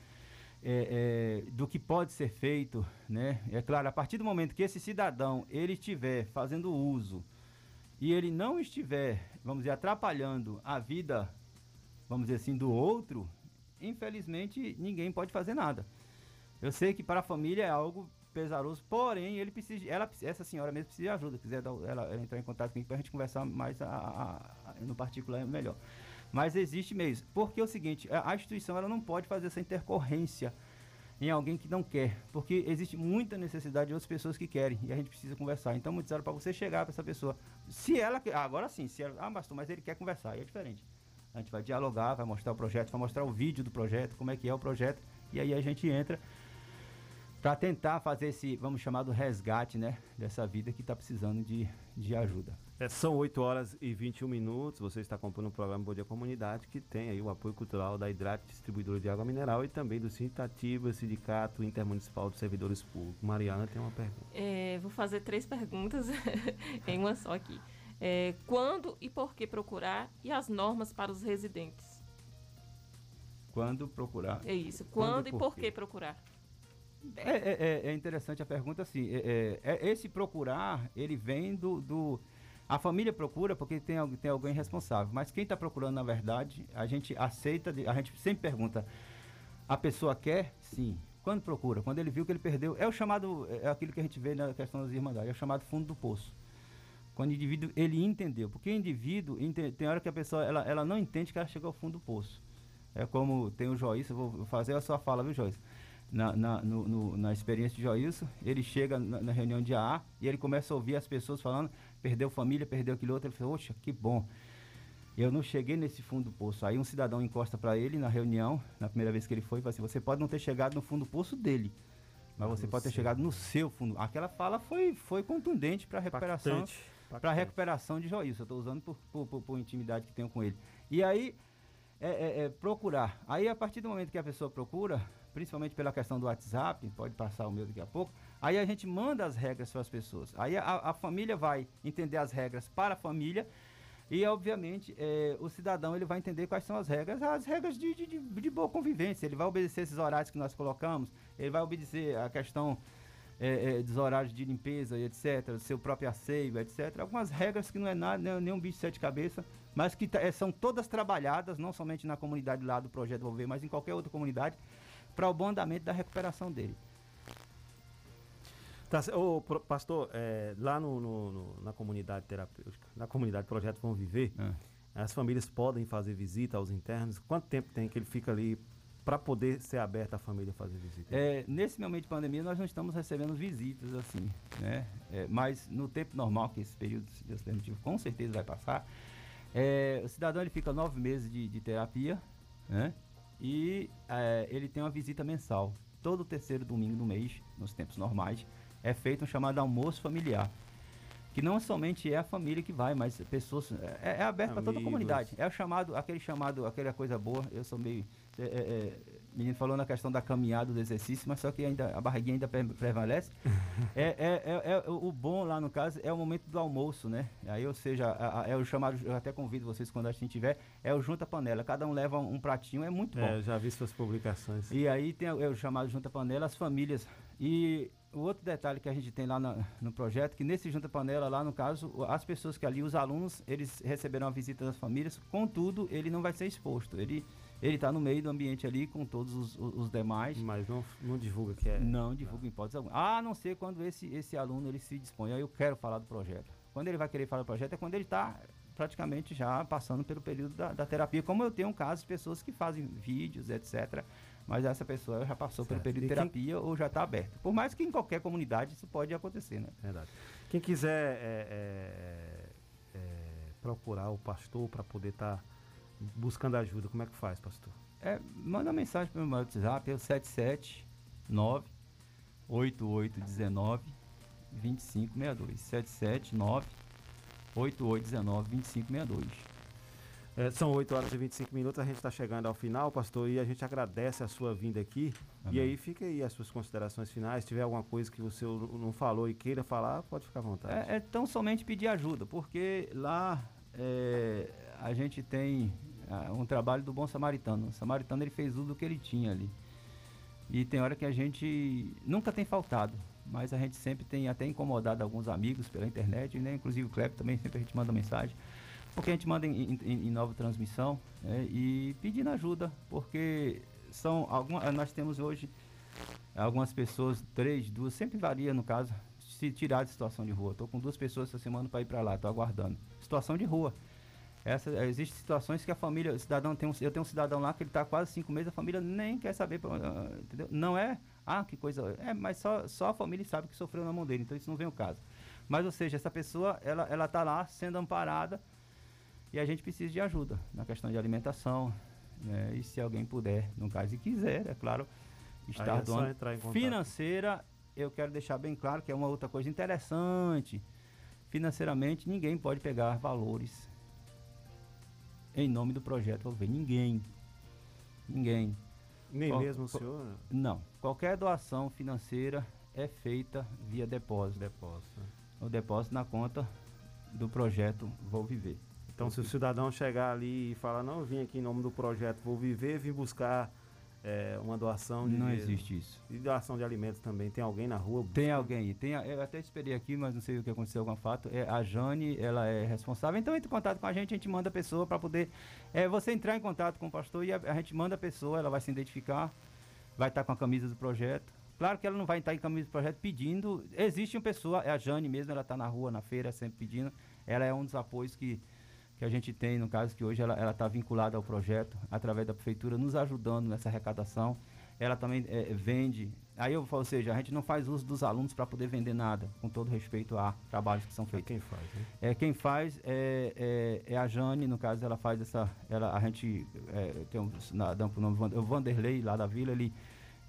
é, é, do que pode ser feito, né? É claro, a partir do momento que esse cidadão ele estiver fazendo uso e ele não estiver, vamos dizer, atrapalhando a vida, vamos dizer assim, do outro, infelizmente ninguém pode fazer nada. Eu sei que para a família é algo pesaroso, porém ele precisa, ela, essa senhora mesmo precisa de ajuda. Quiser dar, ela, ela entrar em contato comigo para a gente conversar mais a- a- a- no particular é melhor. Mas existe meios. Porque é o seguinte, a, instituição ela não pode fazer essa intercorrência em alguém que não quer, porque existe muita necessidade de outras pessoas que querem e a gente precisa conversar. Então, muito para você chegar para essa pessoa, se ela agora sim, se ela, ah, pastor, mas ele quer conversar, aí é diferente. A gente vai dialogar, vai mostrar o projeto, vai mostrar o vídeo do projeto, como é que é o projeto, e aí a gente entra para tentar fazer esse, vamos chamar do resgate, né, dessa vida que está precisando de, de ajuda. É, são 8 horas e 21 minutos. Você está acompanhando o programa Bom Dia Comunidade, que tem aí o apoio cultural da Hidrate Distribuidora de Água Mineral e também do Sintativa, Sindicato Intermunicipal de Servidores Públicos. Mariana tem uma pergunta. É, vou fazer três perguntas [LAUGHS] em uma só aqui. É, quando e por que procurar e as normas para os residentes? Quando procurar? É isso. Quando, e por que procurar? É, é, é- é interessante a pergunta, assim. É, é- é- esse procurar, ele vem do, do- A família procura porque tem, tem alguém responsável. Mas quem está procurando, na verdade, a gente aceita, a gente sempre pergunta: a pessoa quer? Sim. Quando procura? Quando ele viu que ele perdeu. É o chamado. É aquilo que a gente vê na questão das irmandades, é o chamado fundo do poço. Quando o indivíduo ele entendeu. Porque o indivíduo, tem hora que a pessoa ela, ela não entende que ela chegou ao fundo do poço. É como tem o eu vou fazer a sua fala, viu, Joíssa? Na, na, no- no- na experiência de Joilson, ele chega na, na reunião de AA e ele começa a ouvir as pessoas falando, perdeu família, perdeu aquilo outro. Ele falou, oxa, que bom. Eu não cheguei nesse fundo do poço. Aí um cidadão encosta para ele na reunião, na primeira vez que ele foi, e fala assim, você pode não ter chegado no fundo do poço dele, mas você no pode ter seu. chegado no seu fundo. Aquela fala foi, foi contundente para a recuperação para recuperação de Joilson. Eu estou usando por, por, por- por intimidade que tenho com ele. E aí, é, é- é procurar. Aí, a partir do momento que a pessoa procura, principalmente pela questão do WhatsApp, pode passar o meu daqui a pouco, aí a gente manda as regras para as pessoas. Aí a, a família vai entender as regras para a família. E, obviamente, é, o cidadão ele vai entender quais são as regras, as regras de, de, de- boa convivência. Ele vai obedecer esses horários que nós colocamos, ele vai obedecer a questão é, é, dos horários de limpeza etc., do seu próprio asseio, etc. Algumas regras que não é nada, nem, nem um bicho de sete cabeças, mas que tá- é, são todas trabalhadas, não somente na comunidade lá do Projeto Volver, mas em qualquer outra comunidade, para o bom andamento da recuperação dele. Tá, ô, pastor, é, lá no, no- no- na comunidade terapêutica, na comunidade Projeto Vão Viver, as famílias podem fazer visita aos internos. Quanto tempo tem que ele fica ali para poder ser aberto a família fazer visita? É, nesse momento de pandemia, nós não estamos recebendo visitas assim, né? É, mas no tempo normal, que esse período, se Deus permitir, com certeza vai passar, é, o cidadão ele fica nove meses de, de terapia, né? E é, ele tem uma visita mensal. Todo terceiro domingo do mês, nos tempos normais, é feito um chamado almoço familiar. Que não somente é a família que vai, mas pessoas. É, é aberto para toda a comunidade. É o chamado, aquele chamado, aquela coisa boa. Eu sou meio. É, é, é, menino falou na questão da caminhada, do exercício, mas só que ainda a barriguinha ainda pre- prevalece. [LAUGHS] é, é, é, é o o bom lá no caso é o momento do almoço, né? Aí, ou seja, a- a- é o chamado, eu até convido vocês quando a gente tiver, é o junta panela. Cada um leva um, um pratinho, é muito bom. É, eu já vi suas publicações. E aí tem o, é o chamado Junta Panela, as famílias. E o outro detalhe que a gente tem lá na- no projeto, que nesse Junta Panela, lá no caso, as pessoas que ali, os alunos, eles receberão a visita das famílias, contudo, ele não vai ser exposto. Ele ele está no meio do ambiente ali com todos os, os- os demais. Mas não, não divulga que é. Não divulga em hipótese alguma. A não ser quando esse, esse aluno ele se dispõe. Aí eu quero falar do projeto. Quando ele vai querer falar do projeto é quando ele está praticamente já passando pelo período da, da terapia. Como eu tenho um caso de pessoas que fazem vídeos, etc. Mas essa pessoa já passou pelo Certo. período de E quem- terapia ou já está aberto. Por mais que em qualquer comunidade isso pode acontecer, né? Verdade. Quem quiser é, é, é, procurar o pastor para poder estar buscando ajuda, como é que faz, pastor? É, manda uma mensagem para o meu WhatsApp, é o 779 8819 2562. 779 8819 2562. É, são 8 horas e 25 minutos, a gente está chegando ao final, pastor, e a gente agradece a sua vinda aqui. E Amém. aí fica aí as suas considerações finais. Se tiver alguma coisa que você não falou e queira falar, pode ficar à vontade. É, é tão somente pedir ajuda, porque lá é, a gente tem ah, um trabalho do bom samaritano. O samaritano ele fez tudo o que ele tinha ali. E tem hora que a gente nunca tem faltado, mas a gente sempre tem até incomodado alguns amigos pela internet, né? inclusive o Kleber também, [LAUGHS] sempre a gente manda mensagem, porque a gente manda em, em- em nova transmissão né? e pedindo ajuda, porque são algumas, nós temos hoje algumas pessoas, três, duas, sempre varia no caso, se tirar de situação de rua. Estou com duas pessoas essa semana para ir para lá, estou aguardando. Situação de rua. Essa, existem situações que a família, cidadão tem um, eu tenho um cidadão lá que ele está quase cinco meses, a família nem quer saber, ah, entendeu? Não é, ah, que coisa, é, mas só, só a família sabe que sofreu na mão dele, então isso não vem o caso. Mas, ou seja, essa pessoa, ela, ela tá lá sendo amparada e a gente precisa de ajuda na questão de alimentação, né? E se alguém puder, no caso, e quiser, é claro, estar é doando. Financeira, eu quero deixar bem claro que é uma outra coisa interessante. Financeiramente, ninguém pode pegar valores em nome do projeto Vou Ver. Ninguém. Ninguém. Nem Qual- mesmo o senhor? Não. Qualquer doação financeira é feita via depósito. Depósito. né? O depósito na conta do projeto Vou Viver. Então, se o cidadão chegar ali e falar, não, eu vim aqui em nome do projeto Vou Viver, vim buscar é, uma doação de Não existe isso. E doação de alimentos também. Tem alguém na rua? Tem alguém. Tem, a- eu até esperei aqui, mas não sei o que aconteceu algum fato. É, a Jane, ela é responsável. Então entre em contato com a gente, a gente manda a pessoa para poder. É, você entrar em contato com o pastor e a, a gente manda a pessoa, ela vai se identificar, vai estar com a camisa do projeto. Claro que ela não vai estar em camisa do projeto pedindo. Existe uma pessoa, é a Jane mesmo, ela está na rua, na feira, sempre pedindo. Ela é um dos apoios que, que a gente tem, no caso que hoje ela está vinculada ao projeto, através da prefeitura, nos ajudando nessa arrecadação. Ela também é, vende. Aí eu falo, ou seja, a gente não faz uso dos alunos para poder vender nada, com todo respeito a trabalhos que são feitos. quem faz, né? É, quem faz é, é, é a Jane, no caso, ela faz essa. Ela, a gente é, tem um, na, dá um nome, Van- o Vanderlei, lá da vila, ele.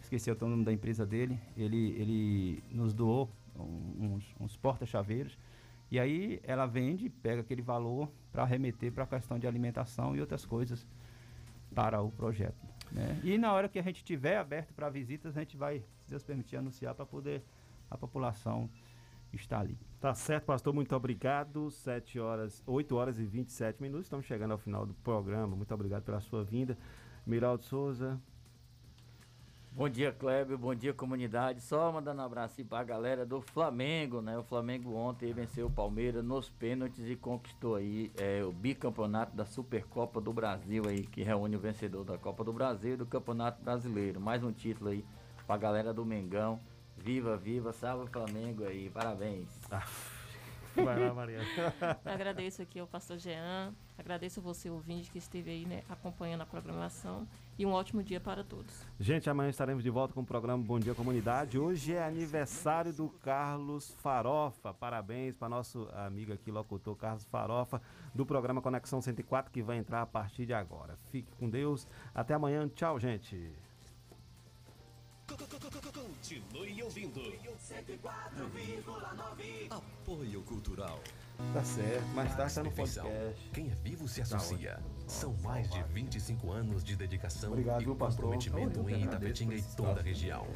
Esqueci o nome da empresa dele. Ele, ele nos doou uns, uns porta-chaveiros. E aí ela vende, pega aquele valor para remeter para a questão de alimentação e outras coisas para o projeto. né? E na hora que a gente tiver aberto para visitas, a gente vai, se Deus permitir, anunciar para poder a população estar ali. Tá certo, pastor. Muito obrigado. 7 horas, 8 horas e 27 minutos. Estamos chegando ao final do programa. Muito obrigado pela sua vinda. Miraldo Souza. Bom dia, Kleber. Bom dia, comunidade. Só mandando um abraço aí pra galera do Flamengo, né? O Flamengo ontem venceu o Palmeiras nos pênaltis e conquistou aí é, o bicampeonato da Supercopa do Brasil aí, que reúne o vencedor da Copa do Brasil e do Campeonato Brasileiro. Mais um título aí pra galera do Mengão. Viva, viva, salve o Flamengo aí. Parabéns. Vai lá, Mariana. [LAUGHS] Agradeço aqui ao pastor Jean, agradeço você, ouvinte, que esteve aí, né, acompanhando a programação. E um ótimo dia para todos. Gente, amanhã estaremos de volta com o programa Bom Dia Comunidade. Hoje é aniversário do Carlos Farofa. Parabéns para nosso amigo aqui, locutor Carlos Farofa, do programa Conexão 104, que vai entrar a partir de agora. Fique com Deus. Até amanhã. Tchau, gente. Continue ouvindo. 104,9 Apoio Cultural. Tá certo, mais tarde tá no podcast. Quem é vivo se Tá associa. São mais de 25 anos de dedicação Obrigado, e viu, comprometimento em Itapetinga e toda a região.